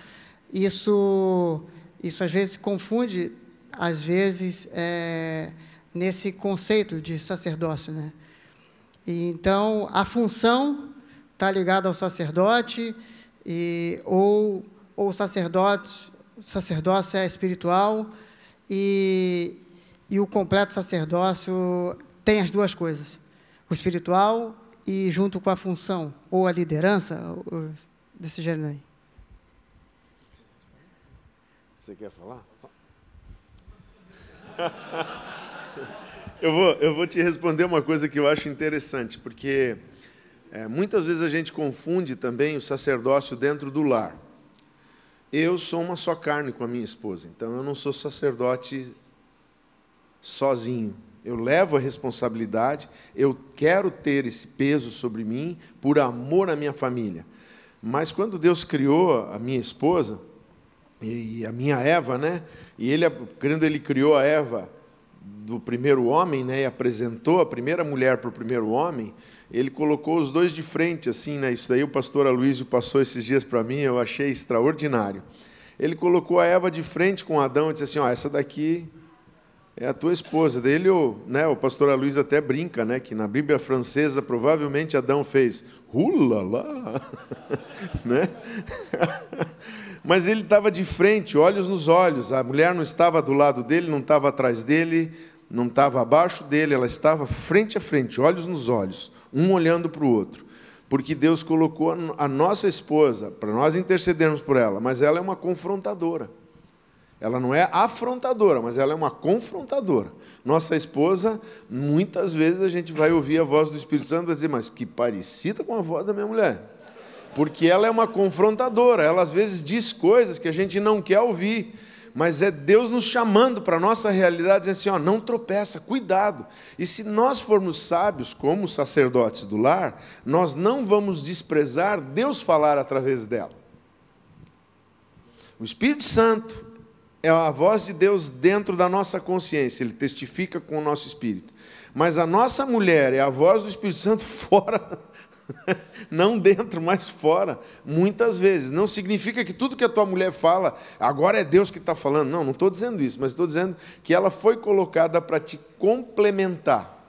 Isso, isso às vezes confunde às vezes, é, nesse conceito de sacerdócio. Né? E, então, a função está ligada ao sacerdote, e, ou, ou o sacerdote, sacerdócio é espiritual, e, e o completo sacerdócio tem as duas coisas, o espiritual e junto com a função, ou a liderança, desse gênero aí. Você quer falar? eu, vou, eu vou te responder uma coisa que eu acho interessante, porque é, muitas vezes a gente confunde também o sacerdócio dentro do lar. Eu sou uma só carne com a minha esposa, então eu não sou sacerdote sozinho. Eu levo a responsabilidade, eu quero ter esse peso sobre mim por amor à minha família. Mas quando Deus criou a minha esposa, e a minha Eva, né? E ele, quando ele criou a Eva do primeiro homem, né? E apresentou a primeira mulher para o primeiro homem, ele colocou os dois de frente, assim, né? Isso daí o pastor Aloysio passou esses dias para mim, eu achei extraordinário. Ele colocou a Eva de frente com Adão e disse assim: ó, essa daqui é a tua esposa. Daí ele, o, né, o pastor Aloysio até brinca, né? Que na Bíblia francesa provavelmente Adão fez hula lá, né? Mas ele estava de frente, olhos nos olhos. A mulher não estava do lado dele, não estava atrás dele, não estava abaixo dele, ela estava frente a frente, olhos nos olhos, um olhando para o outro. Porque Deus colocou a nossa esposa para nós intercedermos por ela, mas ela é uma confrontadora. Ela não é afrontadora, mas ela é uma confrontadora. Nossa esposa, muitas vezes a gente vai ouvir a voz do Espírito Santo e vai dizer, mas que parecida com a voz da minha mulher porque ela é uma confrontadora, ela às vezes diz coisas que a gente não quer ouvir, mas é Deus nos chamando para a nossa realidade, dizendo assim: ó, não tropeça, cuidado. E se nós formos sábios, como sacerdotes do lar, nós não vamos desprezar Deus falar através dela. O Espírito Santo é a voz de Deus dentro da nossa consciência, ele testifica com o nosso espírito. Mas a nossa mulher é a voz do Espírito Santo fora não dentro, mas fora, muitas vezes. Não significa que tudo que a tua mulher fala, agora é Deus que está falando. Não, não estou dizendo isso, mas estou dizendo que ela foi colocada para te complementar.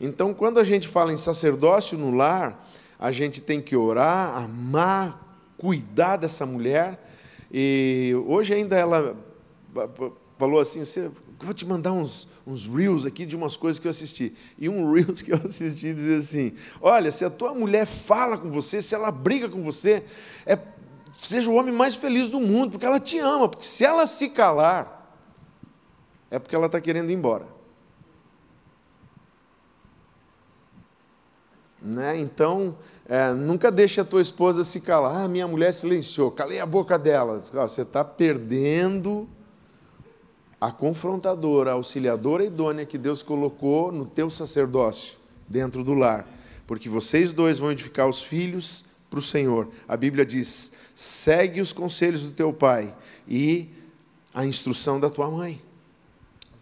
Então, quando a gente fala em sacerdócio no lar, a gente tem que orar, amar, cuidar dessa mulher. E hoje ainda ela falou assim: você vou te mandar uns, uns reels aqui de umas coisas que eu assisti. E um reels que eu assisti dizia assim: Olha, se a tua mulher fala com você, se ela briga com você, é, seja o homem mais feliz do mundo, porque ela te ama. Porque se ela se calar, é porque ela está querendo ir embora. Né? Então, é, nunca deixe a tua esposa se calar. Ah, minha mulher silenciou, calei a boca dela. Você está perdendo a confrontadora, a auxiliadora idônea que Deus colocou no teu sacerdócio, dentro do lar, porque vocês dois vão edificar os filhos para o Senhor. A Bíblia diz: segue os conselhos do teu pai e a instrução da tua mãe.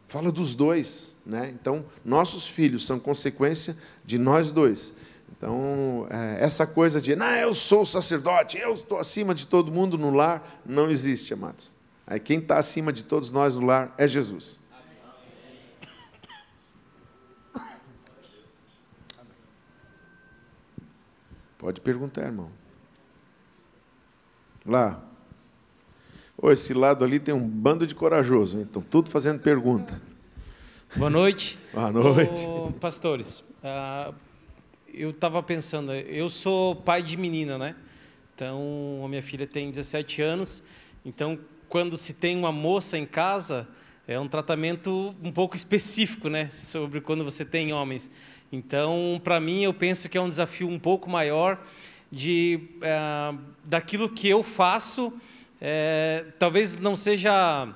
Fala dos dois, né? Então, nossos filhos são consequência de nós dois. Então, é, essa coisa de, não, eu sou sacerdote, eu estou acima de todo mundo no lar, não existe, amados. Aí, quem está acima de todos nós no lar é Jesus. Pode perguntar, irmão. Lá. Oh, esse lado ali tem um bando de corajoso, hein? Estão tudo fazendo pergunta. Boa noite. Boa noite. Pastores, ah, eu estava pensando, eu sou pai de menina, né? Então, a minha filha tem 17 anos. Então, quando se tem uma moça em casa, é um tratamento um pouco específico, né? Sobre quando você tem homens. Então, para mim, eu penso que é um desafio um pouco maior de é, daquilo que eu faço. É, talvez não seja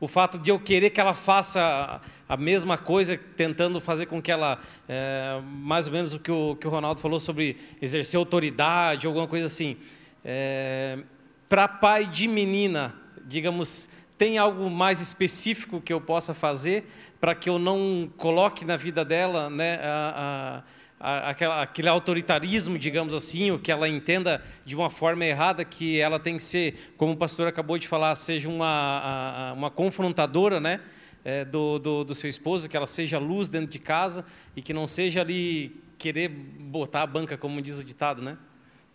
o fato de eu querer que ela faça a mesma coisa, tentando fazer com que ela, é, mais ou menos o que, o que o Ronaldo falou sobre exercer autoridade, alguma coisa assim. É, Para pai de menina, digamos, tem algo mais específico que eu possa fazer para que eu não coloque na vida dela né, a, a, a, aquele autoritarismo, digamos assim, o que ela entenda de uma forma errada, que ela tem que ser, como o pastor acabou de falar, seja uma, uma confrontadora né, é, do, do, do seu esposo, que ela seja luz dentro de casa e que não seja ali querer botar a banca, como diz o ditado, né?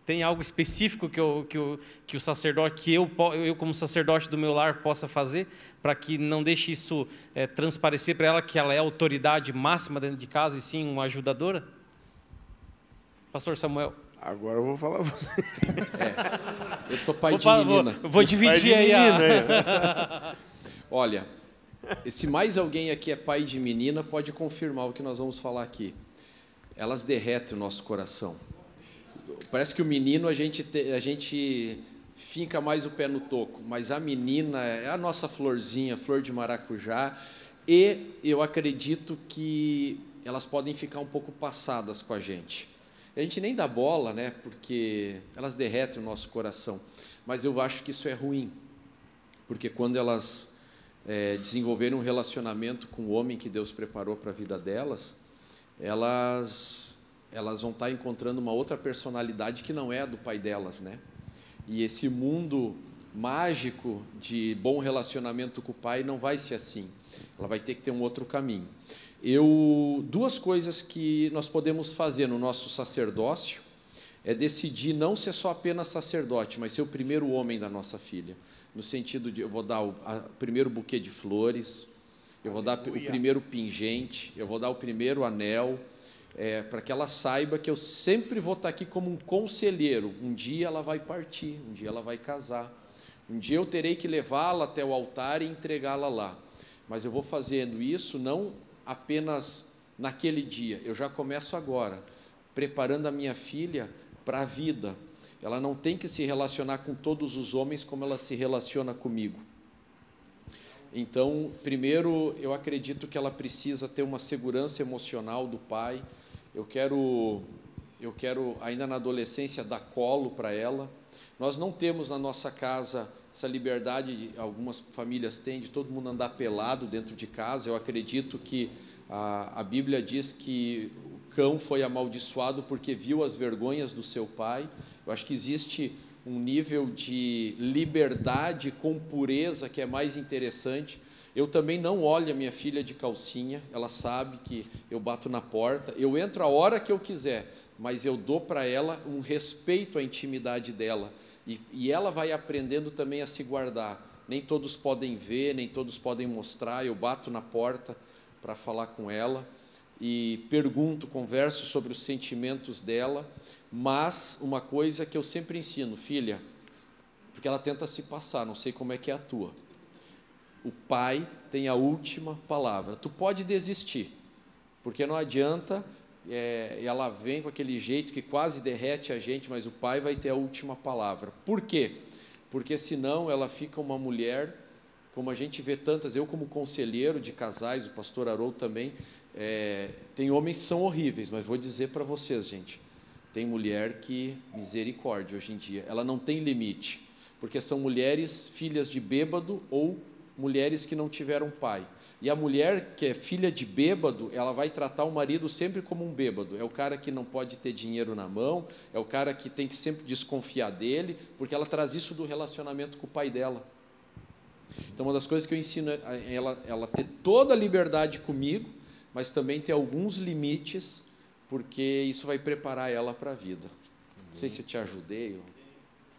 Tem algo específico que, eu, que, eu, que o sacerdote, que eu, eu como sacerdote do meu lar possa fazer para que não deixe isso é, transparecer para ela que ela é a autoridade máxima dentro de casa e sim uma ajudadora? Pastor Samuel. Agora eu vou falar você. É, eu sou pai Vou de menina. vou- vou dividir aí a- Olha, se mais alguém aqui é pai de menina, pode confirmar o que nós vamos falar aqui. Elas derretem o nosso coração. Parece que o menino a gente, te- a gente finca mais o pé no toco, mas a menina é a nossa florzinha, flor de maracujá, e eu acredito que elas podem ficar um pouco passadas com a gente. A gente nem dá bola, né? Porque elas derretem o nosso coração. Mas eu acho que isso é ruim, porque quando elas é, desenvolverem um relacionamento com o homem que Deus preparou para a vida delas, elas elas vão estar encontrando uma outra personalidade que não é a do pai delas, né? E esse mundo mágico de bom relacionamento com o pai não vai ser assim. Ela vai ter que ter um outro caminho. Eu duas coisas que nós podemos fazer no nosso sacerdócio é decidir não ser só apenas sacerdote, mas ser o primeiro homem da nossa filha, no sentido de eu vou dar o a- primeiro buquê de flores, eu vou dar o primeiro pingente, eu vou dar o primeiro anel, é, para que ela saiba que eu sempre vou estar aqui como um conselheiro. Um dia ela vai partir, um dia ela vai casar, um dia eu terei que levá-la até o altar e entregá-la lá. Mas eu vou fazendo isso não apenas naquele dia, eu já começo agora, preparando a minha filha para a vida. Ela não tem que se relacionar com todos os homens como ela se relaciona comigo. Então, primeiro, eu acredito que ela precisa ter uma segurança emocional do pai. Eu quero, eu quero ainda na adolescência dar colo para ela. Nós não temos na nossa casa essa liberdade, algumas famílias têm, de todo mundo andar pelado dentro de casa. Eu acredito que a, a Bíblia diz que o cão foi amaldiçoado porque viu as vergonhas do seu pai. Eu acho que existe um nível de liberdade com pureza que é mais interessante. Eu também não olho a minha filha de calcinha, ela sabe que eu bato na porta, eu entro a hora que eu quiser, mas eu dou para ela um respeito à intimidade dela. E, e ela vai aprendendo também a se guardar. Nem todos podem ver, nem todos podem mostrar. Eu bato na porta para falar com ela e pergunto, converso sobre os sentimentos dela, mas uma coisa que eu sempre ensino, filha, porque ela tenta se passar, não sei como é que é a tua. O pai tem a última palavra. Tu pode desistir, porque não adianta, é, ela vem com aquele jeito que quase derrete a gente, mas o pai vai ter a última palavra. Por quê? Porque senão ela fica uma mulher, como a gente vê tantas, eu como conselheiro de casais, o pastor Haroldo também, é, tem homens que são horríveis, mas vou dizer para vocês, gente, tem mulher que, misericórdia hoje em dia, ela não tem limite, porque são mulheres filhas de bêbado ou mulheres que não tiveram pai. E a mulher que é filha de bêbado, ela vai tratar o marido sempre como um bêbado. É o cara que não pode ter dinheiro na mão, é o cara que tem que sempre desconfiar dele, porque ela traz isso do relacionamento com o pai dela. Então, uma das coisas que eu ensino é ela, ela ter toda a liberdade comigo, mas também ter alguns limites, porque isso vai preparar ela para a vida. Não sei se eu te ajudei, ou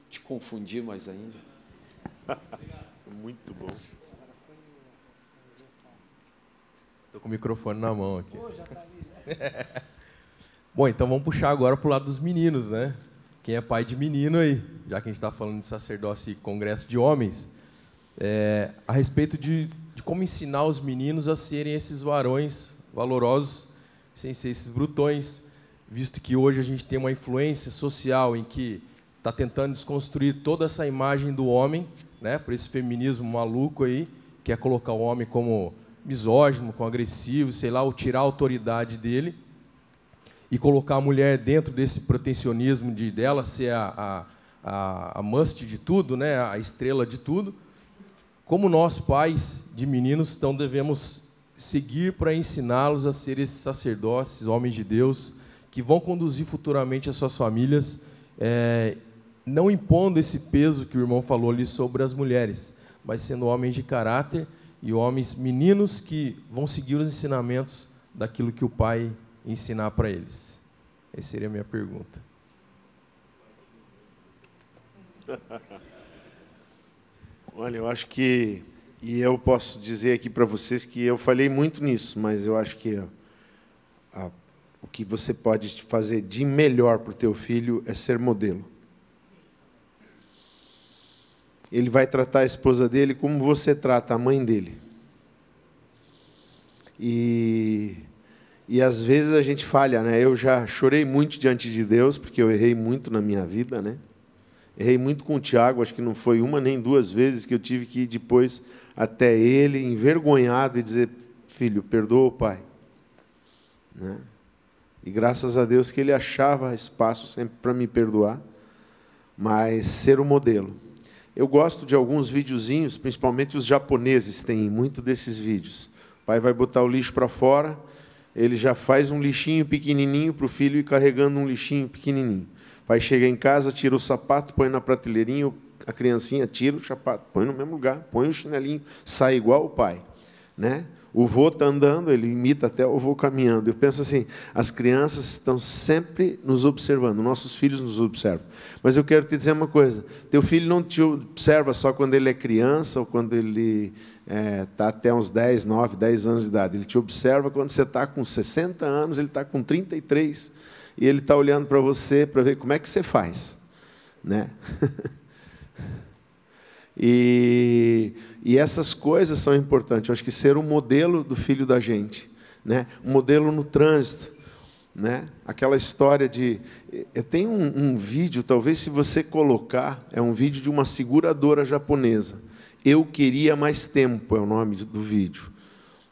te confundi mais ainda. Muito bom. Estou com o microfone na mão aqui. Bom, então vamos puxar agora para o lado dos meninos, né? Quem é pai de menino aí, já que a gente está falando de sacerdócio e congresso de homens, é, a respeito de, de como ensinar os meninos a serem esses varões valorosos, sem ser esses brutões, visto que hoje a gente tem uma influência social em que está tentando desconstruir toda essa imagem do homem, né, por esse feminismo maluco aí, que é colocar o homem como misógino, como agressivo, sei lá, ou tirar a autoridade dele e colocar a mulher dentro desse protecionismo de dela ser a, a, a, a must de tudo, né, a estrela de tudo. Como nós, pais de meninos, então devemos seguir para ensiná-los a ser esses sacerdotes, homens de Deus, que vão conduzir futuramente as suas famílias, é, não impondo esse peso que o irmão falou ali sobre as mulheres, mas sendo homens de caráter e homens meninos que vão seguir os ensinamentos daquilo que o pai ensinar para eles. Essa seria a minha pergunta. Olha, eu acho que e eu posso dizer aqui para vocês que eu falei muito nisso, mas eu acho que a, o que você pode fazer de melhor para o teu filho é ser modelo. Ele vai tratar a esposa dele como você trata a mãe dele. E, e às vezes a gente falha, né? Eu já chorei muito diante de Deus, porque eu errei muito na minha vida, né? Errei muito com o Tiago, acho que não foi uma nem duas vezes que eu tive que ir depois até ele, envergonhado, e dizer: Filho, perdoa o pai. Né? E graças a Deus que ele achava espaço sempre para me perdoar, mas ser o modelo. Eu gosto de alguns videozinhos, principalmente os japoneses têm muito desses vídeos. O pai vai botar o lixo para fora, ele já faz um lixinho pequenininho para o filho ir carregando um lixinho pequenininho. Pai chega em casa, tira o sapato, põe na prateleirinha, a criancinha tira o sapato, põe no mesmo lugar, põe o chinelinho, sai igual o pai, né? O vô está andando, ele imita até o vô caminhando. Eu penso assim: as crianças estão sempre nos observando, nossos filhos nos observam. Mas eu quero te dizer uma coisa: teu filho não te observa só quando ele é criança ou quando ele está é, tá até uns 10, 9, 10 anos de idade. Ele te observa quando você está com 60 anos, ele está com 33 e ele está olhando para você para ver como é que você faz. Né? e, e essas coisas são importantes. Eu acho que ser um modelo do filho da gente. Né? Um modelo no trânsito. Né? Aquela história de. Tem um, um vídeo, talvez se você colocar, é um vídeo de uma seguradora japonesa. Eu queria mais tempo, é o nome do vídeo.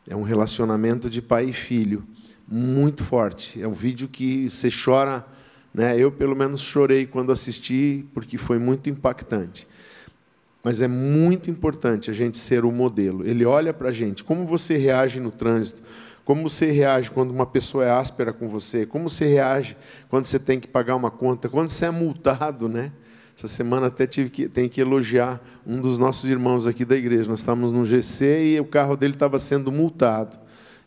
É um relacionamento de pai e filho muito forte. É um vídeo que você chora, né? Eu pelo menos chorei quando assisti porque foi muito impactante. Mas é muito importante a gente ser o modelo. Ele olha para a gente, como você reage no trânsito, como você reage quando uma pessoa é áspera com você, como você reage quando você tem que pagar uma conta, quando você é multado, né? Essa semana até tive que tem que elogiar um dos nossos irmãos aqui da igreja. Nós estávamos no GC e o carro dele estava sendo multado.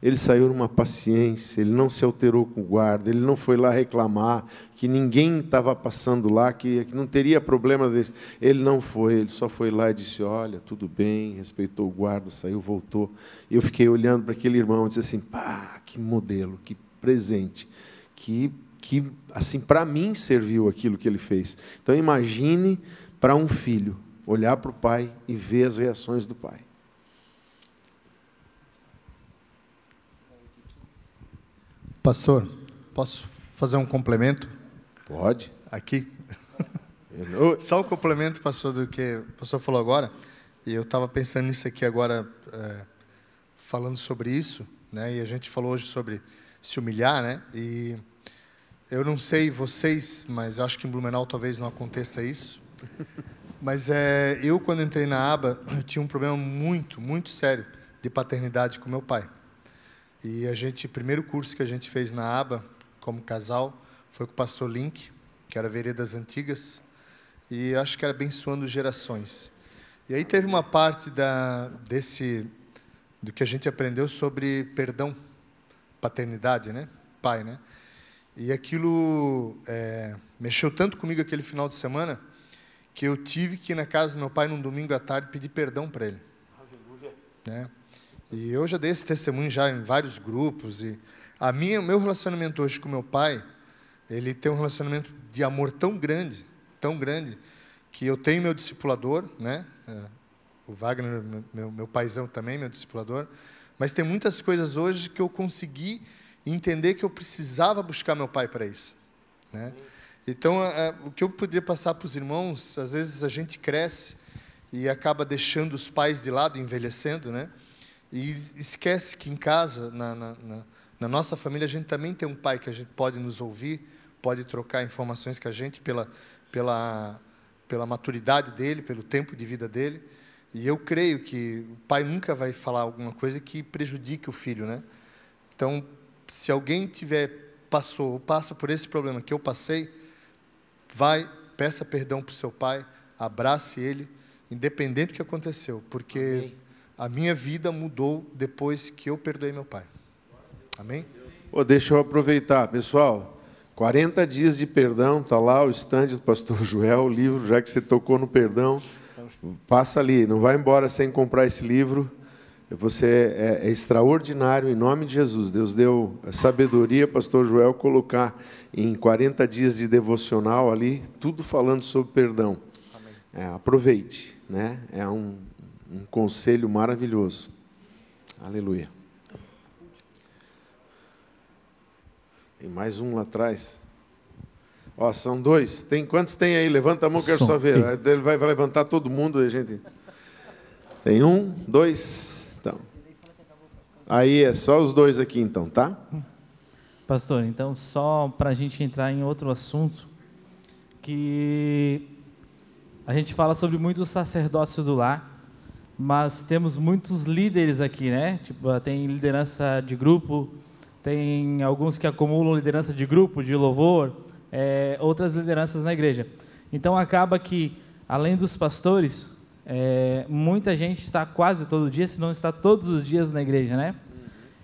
Ele saiu numa paciência, ele não se alterou com o guarda, ele não foi lá reclamar que ninguém estava passando lá, que, que não teria problema dele. Ele não foi, ele só foi lá e disse: Olha, tudo bem, respeitou o guarda, saiu, voltou. E eu fiquei olhando para aquele irmão e disse assim: pá, que modelo, que presente, que, que assim, para mim serviu aquilo que ele fez. Então imagine para um filho olhar para o pai e ver as reações do pai. Pastor, posso fazer um complemento? Pode. Aqui? Só um complemento, pastor, do que o pastor falou agora. E eu estava pensando nisso aqui agora, é, falando sobre isso, né? E a gente falou hoje sobre se humilhar, né? E eu não sei vocês, mas acho que em Blumenau talvez não aconteça isso. Mas é, eu, quando entrei na aba, eu tinha um problema muito, muito sério de paternidade com meu pai. E a gente, o primeiro curso que a gente fez na aba, como casal, foi com o pastor Link, que era Veredas Antigas, e acho que era abençoando gerações. E aí teve uma parte da, desse, do que a gente aprendeu sobre perdão, paternidade, né? Pai, né? E aquilo é, mexeu tanto comigo aquele final de semana que eu tive que ir na casa do meu pai num domingo à tarde pedir perdão para ele. Aleluia. Né? E eu já dei esse testemunho já em vários grupos e a minha, meu relacionamento hoje com meu pai, ele tem um relacionamento de amor tão grande, tão grande, que eu tenho meu discipulador, né? É, o Wagner, meu, meu paizão também, meu discipulador, mas tem muitas coisas hoje que eu consegui entender que eu precisava buscar meu pai para isso, né? Então, é, o que eu poderia passar para os irmãos, às vezes a gente cresce e acaba deixando os pais de lado, envelhecendo, né? E esquece que em casa, na, na, na, na nossa família, a gente também tem um pai que a gente pode nos ouvir, pode trocar informações com a gente pela, pela, pela maturidade dele, pelo tempo de vida dele. E eu creio que o pai nunca vai falar alguma coisa que prejudique o filho, né? Então, se alguém tiver passou ou passa por esse problema que eu passei, vai, peça perdão para o seu pai, abrace ele, independente do que aconteceu, porque Amém. A minha vida mudou depois que eu perdoei meu pai. Amém? Oh, deixa eu aproveitar, pessoal. 40 dias de perdão, está lá o estande do pastor Joel, o livro, já que você tocou no perdão. Passa ali, não vai embora sem comprar esse livro. Você é, é, extraordinário em nome de Jesus. Deus deu sabedoria, pastor Joel, colocar em 40 dias de devocional ali, tudo falando sobre perdão. É, aproveite, né? É um, um conselho maravilhoso. Aleluia. Tem mais um lá atrás. Ó, são dois. Tem quantos tem aí? Levanta a mão, quero só ver. Ele vai, vai levantar todo mundo, a gente. Tem um, dois. Então. Aí é só os dois aqui, então, tá? Pastor, então só para a gente entrar em outro assunto, que a gente fala sobre muito o sacerdócio do lar, mas temos muitos líderes aqui, né? Tipo, tem liderança de grupo, tem alguns que acumulam liderança de grupo, de louvor, é, outras lideranças na igreja. Então acaba que, além dos pastores, é, muita gente está quase todo dia, se não está todos os dias na igreja, né?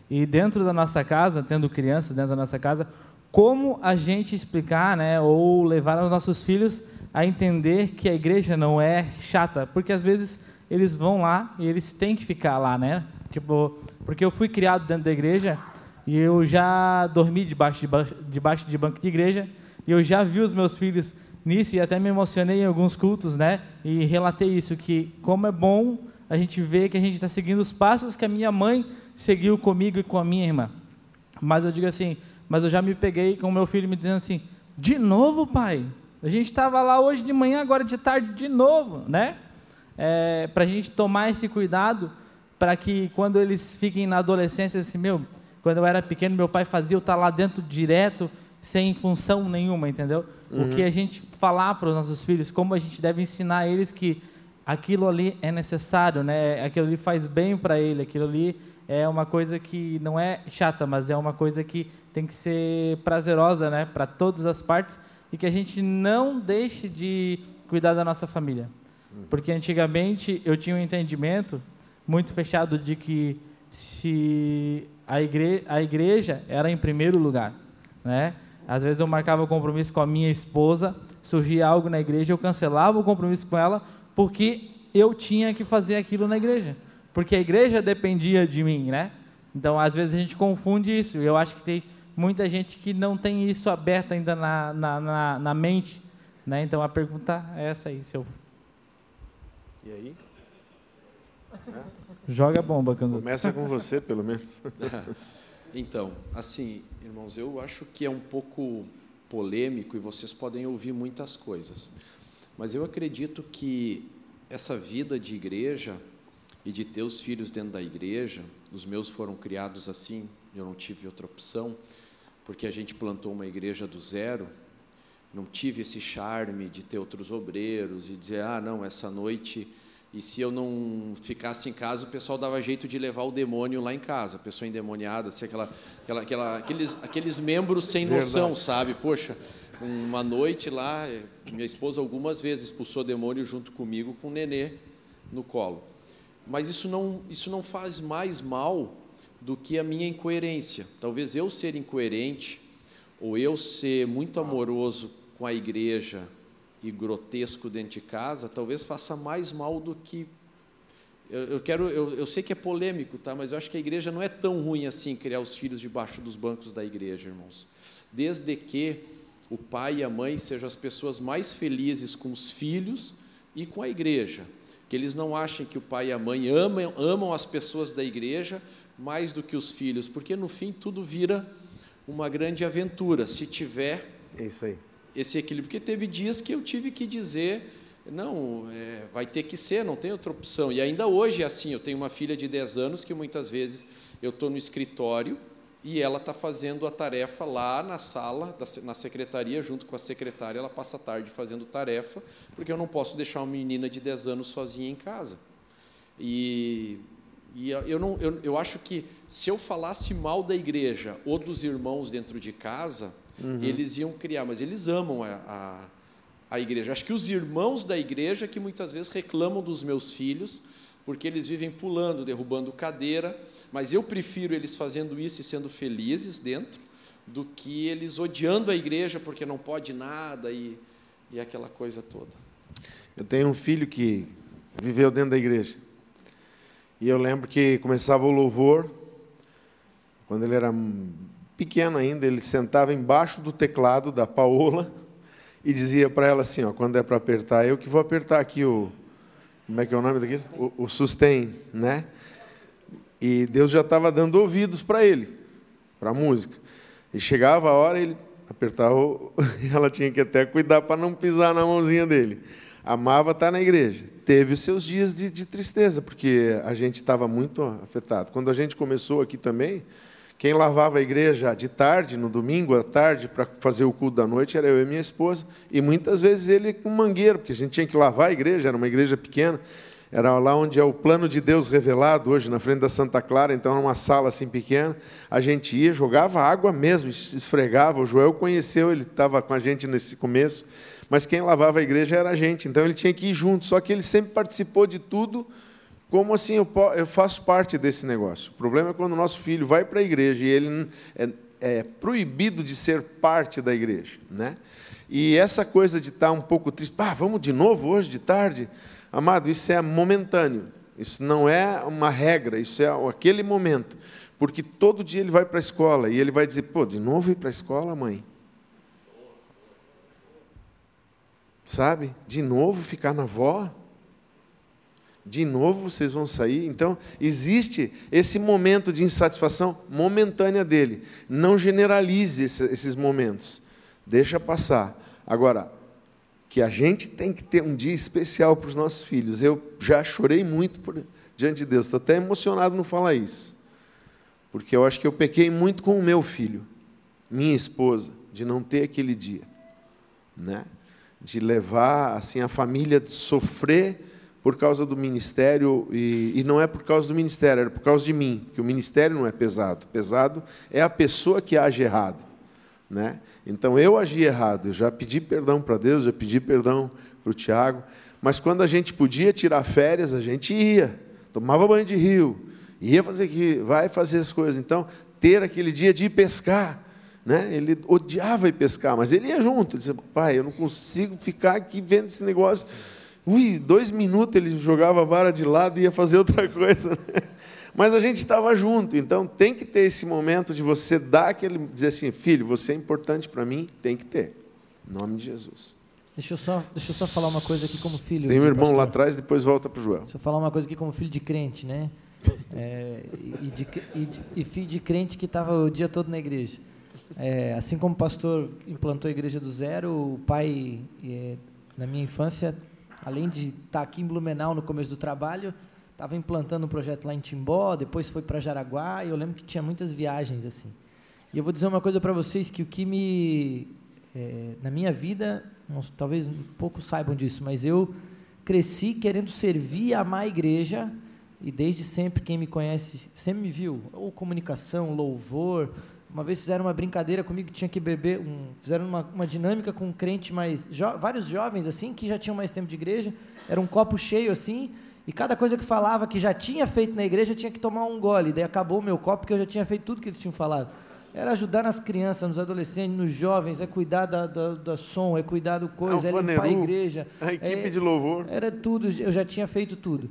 E dentro da nossa casa, tendo crianças dentro da nossa casa, como a gente explicar, né, ou levar os nossos filhos a entender que a igreja não é chata, porque às vezes eles vão lá e eles têm que ficar lá, né? Tipo, porque eu fui criado dentro da igreja e eu já dormi debaixo de, debaixo de banco de igreja e eu já vi os meus filhos nisso e até me emocionei em alguns cultos, né? E relatei isso que como é bom a gente ver que a gente está seguindo os passos que a minha mãe seguiu comigo e com a minha irmã. Mas eu digo assim, mas eu já me peguei com o meu filho me dizendo assim, de novo, pai? A gente estava lá hoje de manhã, agora de tarde de novo, né? É, para a gente tomar esse cuidado, para que quando eles fiquem na adolescência, assim, meu, quando eu era pequeno, meu pai fazia eu estar tá lá dentro direto, sem função nenhuma, entendeu? Uhum. O que a gente falar para os nossos filhos, como a gente deve ensinar eles que aquilo ali é necessário, né? Aquilo ali faz bem para ele, aquilo ali é uma coisa que não é chata, mas é uma coisa que tem que ser prazerosa, né, para todas as partes e que a gente não deixe de cuidar da nossa família. Porque antigamente eu tinha um entendimento muito fechado de que se a igreja, a igreja era em primeiro lugar, né? Às vezes eu marcava compromisso com a minha esposa, surgia algo na igreja, eu cancelava o compromisso com ela, porque eu tinha que fazer aquilo na igreja. Porque a igreja dependia de mim, né? Então, às vezes a gente confunde isso. Eu acho que tem muita gente que não tem isso aberto ainda na, na, na, na mente. Né? Então, a pergunta é essa aí. Seu... E aí? Joga a bomba, Candu. Começa com você, pelo menos. então, assim, irmãos, eu acho que é um pouco polêmico e vocês podem ouvir muitas coisas. Mas eu acredito que essa vida de igreja e de ter os filhos dentro da igreja, os meus foram criados assim, eu não tive outra opção, porque a gente plantou uma igreja do zero, não tive esse charme de ter outros obreiros e dizer, ah, não, essa noite E se eu não ficasse em casa, o pessoal dava jeito de levar o demônio lá em casa, a pessoa endemoniada, assim, aquela, aquela, aquela, aqueles, aqueles membros sem noção, Verdade. sabe? Poxa, uma noite lá, minha esposa algumas vezes expulsou demônio junto comigo com o nenê no colo. Mas isso não, isso não faz mais mal do que a minha incoerência. Talvez eu ser incoerente, ou eu ser muito amoroso com a igreja e grotesco dentro de casa, talvez faça mais mal do que. Eu, eu quero, eu, eu sei que é polêmico, tá? Mas eu acho que a igreja não é tão ruim assim criar os filhos debaixo dos bancos da igreja, irmãos. Desde que o pai e a mãe sejam as pessoas mais felizes com os filhos e com a igreja. Que eles não achem que o pai e a mãe amam, amam as pessoas da igreja mais do que os filhos, porque no fim tudo vira uma grande aventura, se tiver É isso aí. esse equilíbrio. Porque teve dias que eu tive que dizer, não, é, vai ter que ser, não tem outra opção. E ainda hoje é assim, eu tenho uma filha de 10 anos que muitas vezes eu estou no escritório e ela está fazendo a tarefa lá na sala, da na secretaria, junto com a secretária, ela passa a tarde fazendo tarefa, porque eu não posso deixar uma menina de 10 anos sozinha em casa. E, e eu, não, eu, eu acho que se eu falasse mal da igreja ou dos irmãos dentro de casa, Uhum. eles iam criar, mas eles amam a, a, a igreja. Acho que os irmãos da igreja que muitas vezes reclamam dos meus filhos, porque eles vivem pulando, derrubando cadeira, mas eu prefiro eles fazendo isso e sendo felizes dentro, do que eles odiando a igreja porque não pode nada e, e aquela coisa toda. Eu tenho um filho que viveu dentro da igreja. E eu lembro que começava o louvor, quando ele era pequeno ainda, ele sentava embaixo do teclado da Paola e dizia para ela assim, ó, quando é para apertar, eu que vou apertar aqui o como é que é o nome daqui? O, o sustain, né? E Deus já estava dando ouvidos para ele, para a música. E chegava a hora, ele apertava, o... ela tinha que até cuidar para não pisar na mãozinha dele. Amava estar na igreja. Teve os seus dias de, de tristeza, porque a gente estava muito afetado. Quando a gente começou aqui também, quem lavava a igreja de tarde, no domingo à tarde, para fazer o culto da noite, era eu e minha esposa. E muitas vezes ele com mangueira, porque a gente tinha que lavar a igreja, era uma igreja pequena. Era lá onde é o plano de Deus revelado, hoje, na frente da Santa Clara, então era uma sala assim pequena. A gente ia, jogava água mesmo, esfregava. O Joel conheceu, ele estava com a gente nesse começo, mas quem lavava a igreja era a gente, então ele tinha que ir junto. Só que ele sempre participou de tudo, como assim eu, faço parte desse negócio. O problema é quando o nosso filho vai para a igreja e ele é, é proibido de ser parte da igreja. Né? E essa coisa de estar um pouco triste, ah, vamos de novo hoje de tarde? Amado, isso é momentâneo. Isso não é uma regra, isso é aquele momento. Porque todo dia ele vai para a escola e ele vai dizer: pô, de novo ir para a escola, mãe? Sabe? De novo ficar na avó? De novo vocês vão sair? Então, existe esse momento de insatisfação momentânea dele. Não generalize esse- esses momentos. Deixa passar. Agora, que a gente tem que ter um dia especial para os nossos filhos. Eu já chorei muito por, diante de Deus. Estou até emocionado no falar isso. Porque eu acho que eu pequei muito com o meu filho, minha esposa, de não ter aquele dia. Né? De levar assim a família a sofrer por causa do ministério, e, e não é por causa do ministério, era por causa de mim, porque o ministério não é pesado. Pesado é a pessoa que age errado. Né? Então eu agi errado, eu já pedi perdão para Deus, já pedi perdão para o Tiago, mas quando a gente podia tirar férias, a gente ia, tomava banho de rio, ia fazer aqui, vai fazer as coisas. Então, ter aquele dia de ir pescar, né? Ele odiava ir pescar, mas ele ia junto. Ele dizia, pai, eu não consigo ficar aqui vendo esse negócio. Ui, dois minutos ele jogava a vara de lado e ia fazer outra coisa. né? Mas a gente estava junto, então tem que ter esse momento de você dar aquele, dizer assim, filho, você é importante para mim, tem que ter. Em nome de Jesus. Deixa eu só, deixa eu só falar uma coisa aqui como filho. Tem um irmão lá pastor. atrás, depois volta para o Joel. Deixa eu falar uma coisa aqui como filho de crente, né? É, e, de, e, de- e filho de crente que estava o dia todo na igreja. É, assim como o pastor implantou a igreja do zero, o pai, é, na minha infância, além de estar aqui em Blumenau no começo do trabalho, estava implantando um projeto lá em Timbó, depois foi para Jaraguá, e eu lembro que tinha muitas viagens assim. E eu vou dizer uma coisa para vocês que o que me é, na minha vida, talvez poucos saibam disso, mas eu cresci querendo servir e amar a igreja, e desde sempre, quem me conhece sempre me viu, ou comunicação, louvor. Uma vez fizeram uma brincadeira comigo que tinha que beber, um, fizeram uma, uma dinâmica com um crente mais. Jo, vários jovens assim, que já tinham mais tempo de igreja, era um copo cheio assim, e cada coisa que falava que já tinha feito na igreja tinha que tomar um gole. Daí acabou o meu copo, porque eu já tinha feito tudo que eles tinham falado. Era ajudar nas crianças, nos adolescentes, nos jovens, é cuidar da, da, da som, é cuidar do coisa, é, é limpar a igreja. A equipe é, de louvor. Era tudo, eu já tinha feito tudo.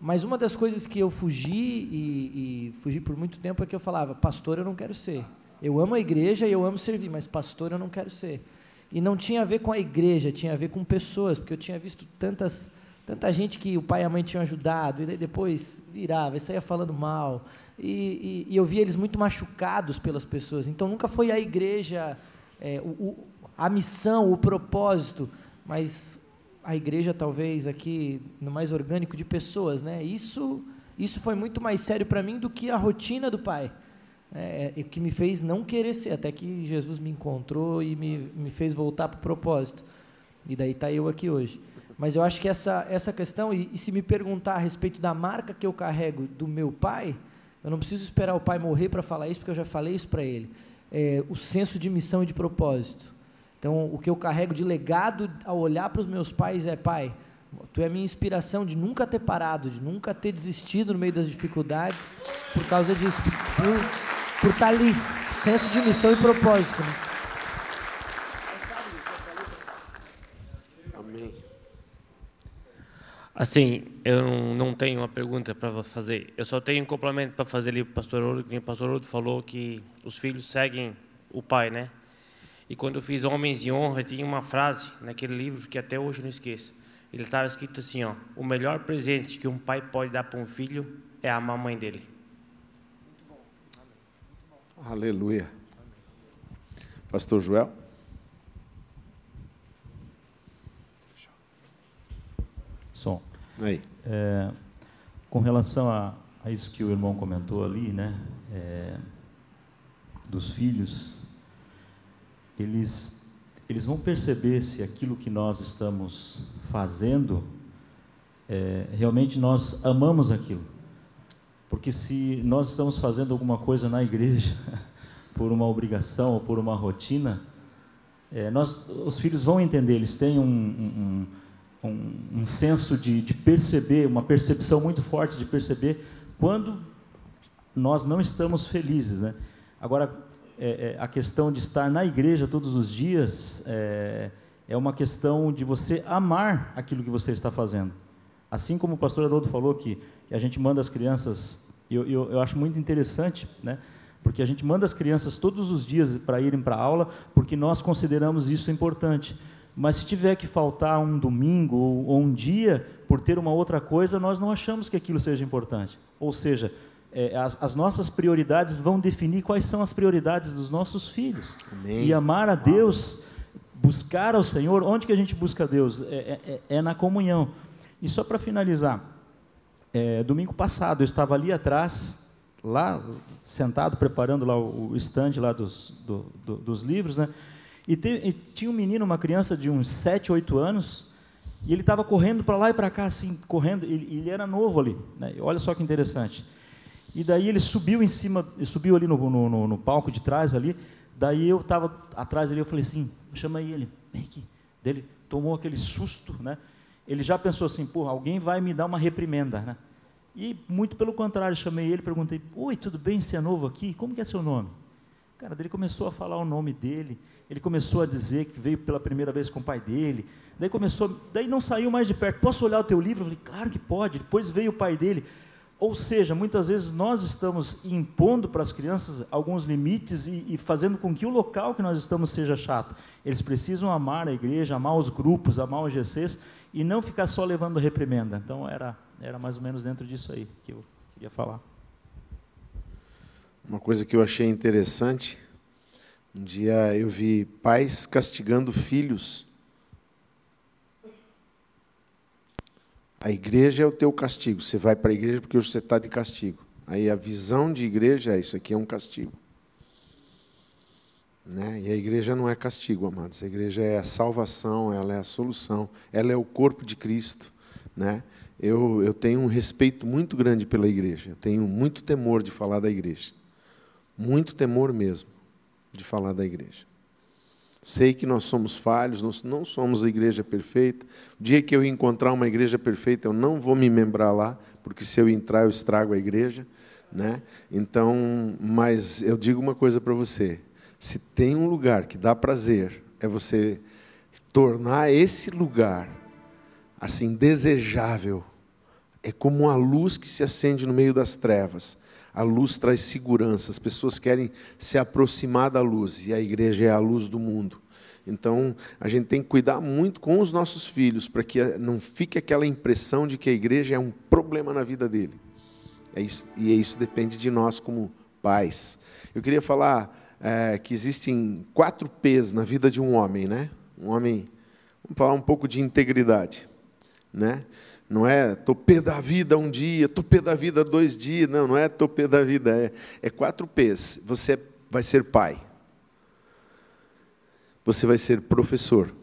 Mas uma das coisas que eu fugi e, e, fugi por muito tempo é que eu falava, pastor eu não quero ser. Eu amo a igreja e eu amo servir, mas pastor eu não quero ser. E não tinha a ver com a igreja, tinha a ver com pessoas, porque eu tinha visto tantas, tanta gente que o pai e a mãe tinham ajudado, e depois virava e saía falando mal. E, e, e eu via eles muito machucados pelas pessoas. Então nunca foi a igreja, é, o, o, a missão, o propósito, mas a igreja talvez aqui no mais orgânico de pessoas, né? Isso isso foi muito mais sério para mim do que a rotina do pai, é, é, que me fez não querer ser, até que Jesus me encontrou e me, me fez voltar para o propósito. E daí está eu aqui hoje. Mas eu acho que essa, essa questão, e, e, se me perguntar a respeito da marca que eu carrego do meu pai, eu não preciso esperar o pai morrer para falar isso, porque eu já falei isso para ele. É, o senso de missão e de propósito. Então, o que eu carrego de legado ao olhar para os meus pais é: pai, tu é a minha inspiração de nunca ter parado, de nunca ter desistido no meio das dificuldades, por causa disso, por, por estar tá ali, senso de missão e propósito. Né? Amém. Assim, eu não tenho uma pergunta para fazer. Eu só tenho um complemento para fazer ali para o pastor Ouro, que o pastor Ouro falou que os filhos seguem o pai, né? E quando eu fiz Homens de Honra, tinha uma frase naquele livro que até hoje eu não esqueço. Ele estava escrito assim, ó: "O melhor presente que um pai pode dar para um filho é a mamãe dele." Aleluia. Pastor Joel? Som. Aí. É, com relação a, a, isso que o irmão comentou ali, né, é, dos filhos, eles, eles vão perceber se aquilo que nós estamos fazendo, é, realmente nós amamos aquilo. Porque se nós estamos fazendo alguma coisa na igreja, por uma obrigação ou por uma rotina, é, nós, os filhos vão entender, eles têm um, um, um, um senso de, de perceber, uma percepção muito forte de perceber quando nós não estamos felizes. Né? Agora, é, é, a questão de estar na igreja todos os dias é, é uma questão de você amar aquilo que você está fazendo. Assim como o pastor Haroldo falou que a gente manda as crianças, eu, eu, eu acho muito interessante, né? porque a gente manda as crianças todos os dias para irem para a aula, porque nós consideramos isso importante. Mas se tiver que faltar um domingo ou, ou, um dia por ter uma outra coisa, nós não achamos que aquilo seja importante. Ou seja, é, as, as, nossas prioridades vão definir quais são as prioridades dos nossos filhos. Amém. E amar a Deus, buscar ao Senhor, onde que a gente busca a Deus? É, é, é na comunhão. E só para finalizar, é, domingo passado eu estava ali atrás, lá sentado preparando lá o, stand lá dos, do, do, dos livros, né? E, te, e, tinha um menino, uma criança de uns 7, 8 anos, e ele estava correndo para lá e para cá, assim, correndo, ele, ele era novo ali. Né? Olha só que interessante. E daí ele subiu em cima, subiu ali no, no, no palco de trás ali. Daí eu estava atrás ali, eu falei assim, chama ele, vem aqui. Dele tomou aquele susto, né? Ele já pensou assim, porra, alguém vai me dar uma reprimenda, né? E muito pelo contrário, chamei ele, perguntei, oi, tudo bem? Você é novo aqui? Como que é seu nome? Cara, ele começou a falar o nome dele. Ele começou a dizer que veio pela primeira vez com o pai dele. Daí começou, daí não saiu mais de perto. Posso olhar o teu livro? Eu falei, claro que pode. Depois veio o pai dele. Ou seja, muitas vezes nós estamos impondo para as crianças alguns limites e, e, fazendo com que o local que nós estamos seja chato. Eles precisam amar a igreja, amar os grupos, amar os GCs e não ficar só levando reprimenda. Então era, era mais ou menos dentro disso aí que eu queria falar. Uma coisa que eu achei interessante, um dia eu vi pais castigando filhos A igreja é o teu castigo. Você vai para a igreja porque hoje você está de castigo. Aí a visão de igreja é isso aqui é um castigo. Né? E a igreja não é castigo, amados. A igreja é a salvação, ela é a solução, ela é o corpo de Cristo. né? Eu, eu tenho um respeito muito grande pela igreja, eu tenho muito temor de falar da igreja, muito temor mesmo de falar da igreja. Sei que nós somos falhos, nós não somos a igreja perfeita. O dia que eu encontrar uma igreja perfeita, eu não vou me membrar lá, porque se eu entrar eu estrago a igreja, né? Então, mas eu digo uma coisa para você: se tem um lugar que dá prazer, é você tornar esse lugar assim desejável. É como uma luz que se acende no meio das trevas. A luz traz segurança, as pessoas querem se aproximar da luz e a igreja é a luz do mundo. Então, a gente tem que cuidar muito com os nossos filhos para que não fique aquela impressão de que a igreja é um problema na vida dele. É isso, e isso depende de nós como pais. Eu queria falar é, que existem quatro P's na vida de um homem, né? Um homem, vamos falar um pouco de integridade, né? Não é topê da vida um dia, topê da vida dois dias. Não, não é topê da vida. É, é quatro P's. Você vai ser pai. Você vai ser professor.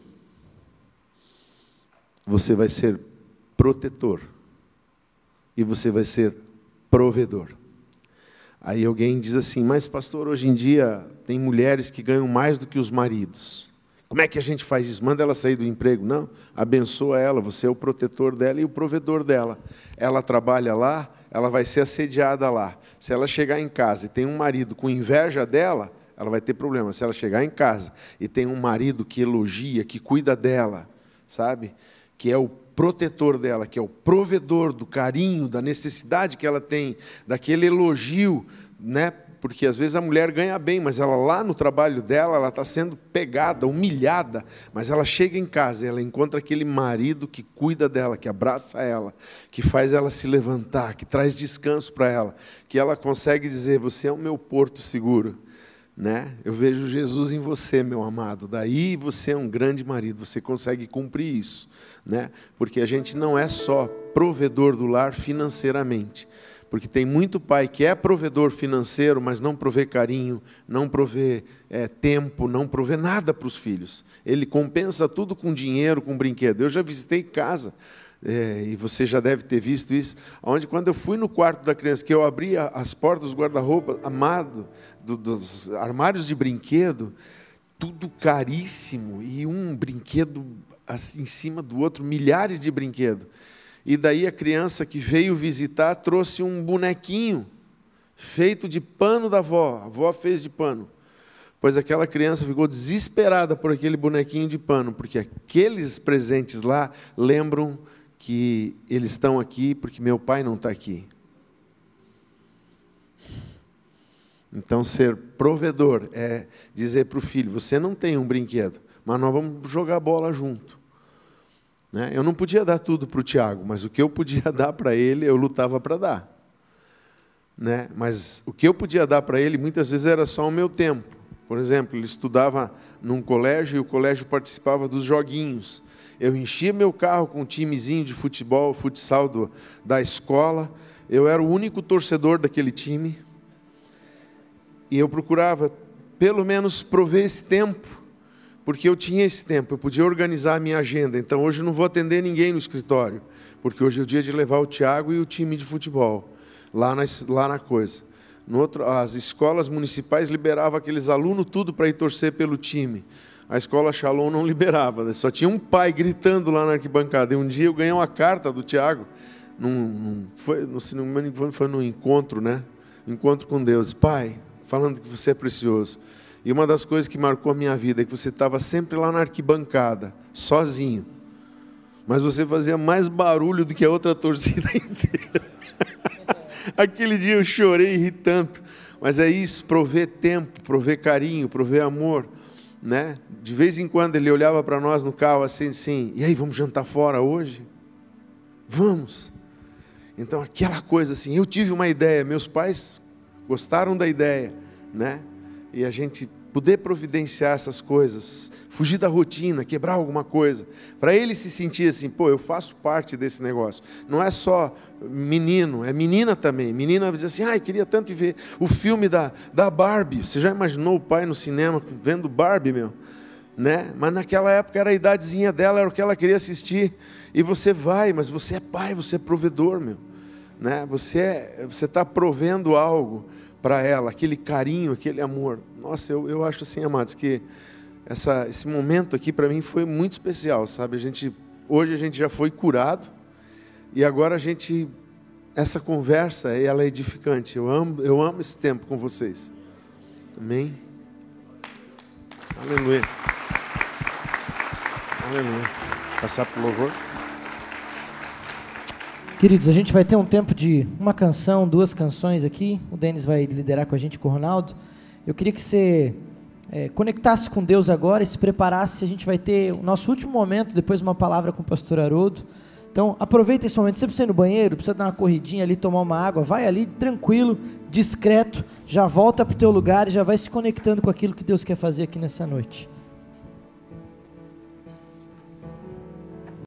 Você vai ser protetor. E você vai ser provedor. Aí alguém diz assim: Mas, pastor, hoje em dia tem mulheres que ganham mais do que os maridos. Como é que a gente faz isso? Manda ela sair do emprego? Não, abençoa ela, você é o protetor dela e o provedor dela. Ela trabalha lá, ela vai ser assediada lá. Se ela chegar em casa e tem um marido com inveja dela, ela vai ter problema. Se ela chegar em casa e tem um marido que elogia, que cuida dela, sabe? Que é o protetor dela, que é o provedor do carinho, da necessidade que ela tem, daquele elogio, né? Porque às vezes a mulher ganha bem, mas ela lá no trabalho dela, ela está sendo pegada, humilhada, mas ela chega em casa e ela encontra aquele marido que cuida dela, que abraça ela, que faz ela se levantar, que traz descanso para ela, que ela consegue dizer: Você é o meu porto seguro. Né? Eu vejo Jesus em você, meu amado. Daí você é um grande marido, você consegue cumprir isso, né? Porque a gente não é só provedor do lar financeiramente, porque tem muito pai que é provedor financeiro, mas não provê carinho, não provê é, tempo, não provê nada para os filhos. Ele compensa tudo com dinheiro, com brinquedo. Eu já visitei casa, é, e você já deve ter visto isso, onde quando eu fui no quarto da criança, que eu abri as portas dos guarda-roupa, amado, do, dos armários de brinquedo, tudo caríssimo, e um brinquedo assim, em cima do outro, milhares de brinquedos. E daí a criança que veio visitar trouxe um bonequinho feito de pano da avó. A avó fez de pano. Pois aquela criança ficou desesperada por aquele bonequinho de pano, porque aqueles presentes lá lembram que eles estão aqui porque meu pai não está aqui. Então, ser provedor é dizer para o filho: você não tem um brinquedo, mas nós vamos jogar bola junto. Né? Eu não podia dar tudo para o Tiago, mas o que eu podia dar para ele, eu lutava para dar. Né? Mas o que eu podia dar para ele, muitas vezes era só o meu tempo. Por exemplo, ele estudava num colégio e o colégio participava dos joguinhos. Eu enchia meu carro com um timezinho de futebol, futsal do, da escola. Eu era o único torcedor daquele time. E eu procurava, pelo menos, prover esse tempo porque eu tinha esse tempo, eu podia organizar a minha agenda. Então hoje eu não vou atender ninguém no escritório, porque hoje é o dia de levar o Tiago e o time de futebol lá na, lá na coisa. No outro, as escolas municipais liberavam aqueles alunos tudo para ir torcer pelo time. A escola Shalom não liberava, né? só tinha um pai gritando lá na arquibancada. E um dia eu ganhei uma carta do Tiago, num, foi, se não me engano, foi num encontro, né? Encontro com Deus. Pai, falando que você é precioso. E uma das coisas que marcou a minha vida é que você estava sempre lá na arquibancada, sozinho. Mas você fazia mais barulho do que a outra torcida inteira. Aquele dia eu chorei e ri tanto. Mas é isso, prover tempo, prover carinho, prover amor. Né? De vez em quando ele olhava para nós no carro assim, assim, e aí, vamos jantar fora hoje? Vamos. Então, aquela coisa assim, eu tive uma ideia, meus pais gostaram da ideia, né? e a gente poder providenciar essas coisas, fugir da rotina, quebrar alguma coisa, para ele se sentir assim, pô, eu faço parte desse negócio. Não é só menino, é menina também. Menina diz assim, ai, queria tanto ver o filme da, da Barbie. Você já imaginou o pai no cinema vendo Barbie, meu? né? Mas naquela época era a idadezinha dela, era o que ela queria assistir. E você vai, mas você é pai, você é provedor, meu. Né? Você é, você está provendo algo para ela, aquele carinho, aquele amor. Nossa, eu, eu acho assim, amados, que essa, esse momento aqui para mim foi muito especial, sabe? A gente, hoje a gente já foi curado e agora a gente, essa conversa, ela é edificante. Eu amo, eu amo esse tempo com vocês. Amém. Aleluia. Aleluia. Passar para o louvor. Queridos, a gente vai ter um tempo de uma canção, duas canções aqui. O Denis vai liderar com a gente, com o Ronaldo. Eu queria que você é, conectasse com Deus agora e se preparasse. A gente vai ter o nosso último momento, depois uma palavra com o pastor Haroldo. Então, aproveita esse momento. Você precisa ir no banheiro, precisa dar uma corridinha ali, tomar uma água. Vai ali, tranquilo, discreto. Já volta para o teu lugar e já vai se conectando com aquilo que Deus quer fazer aqui nessa noite.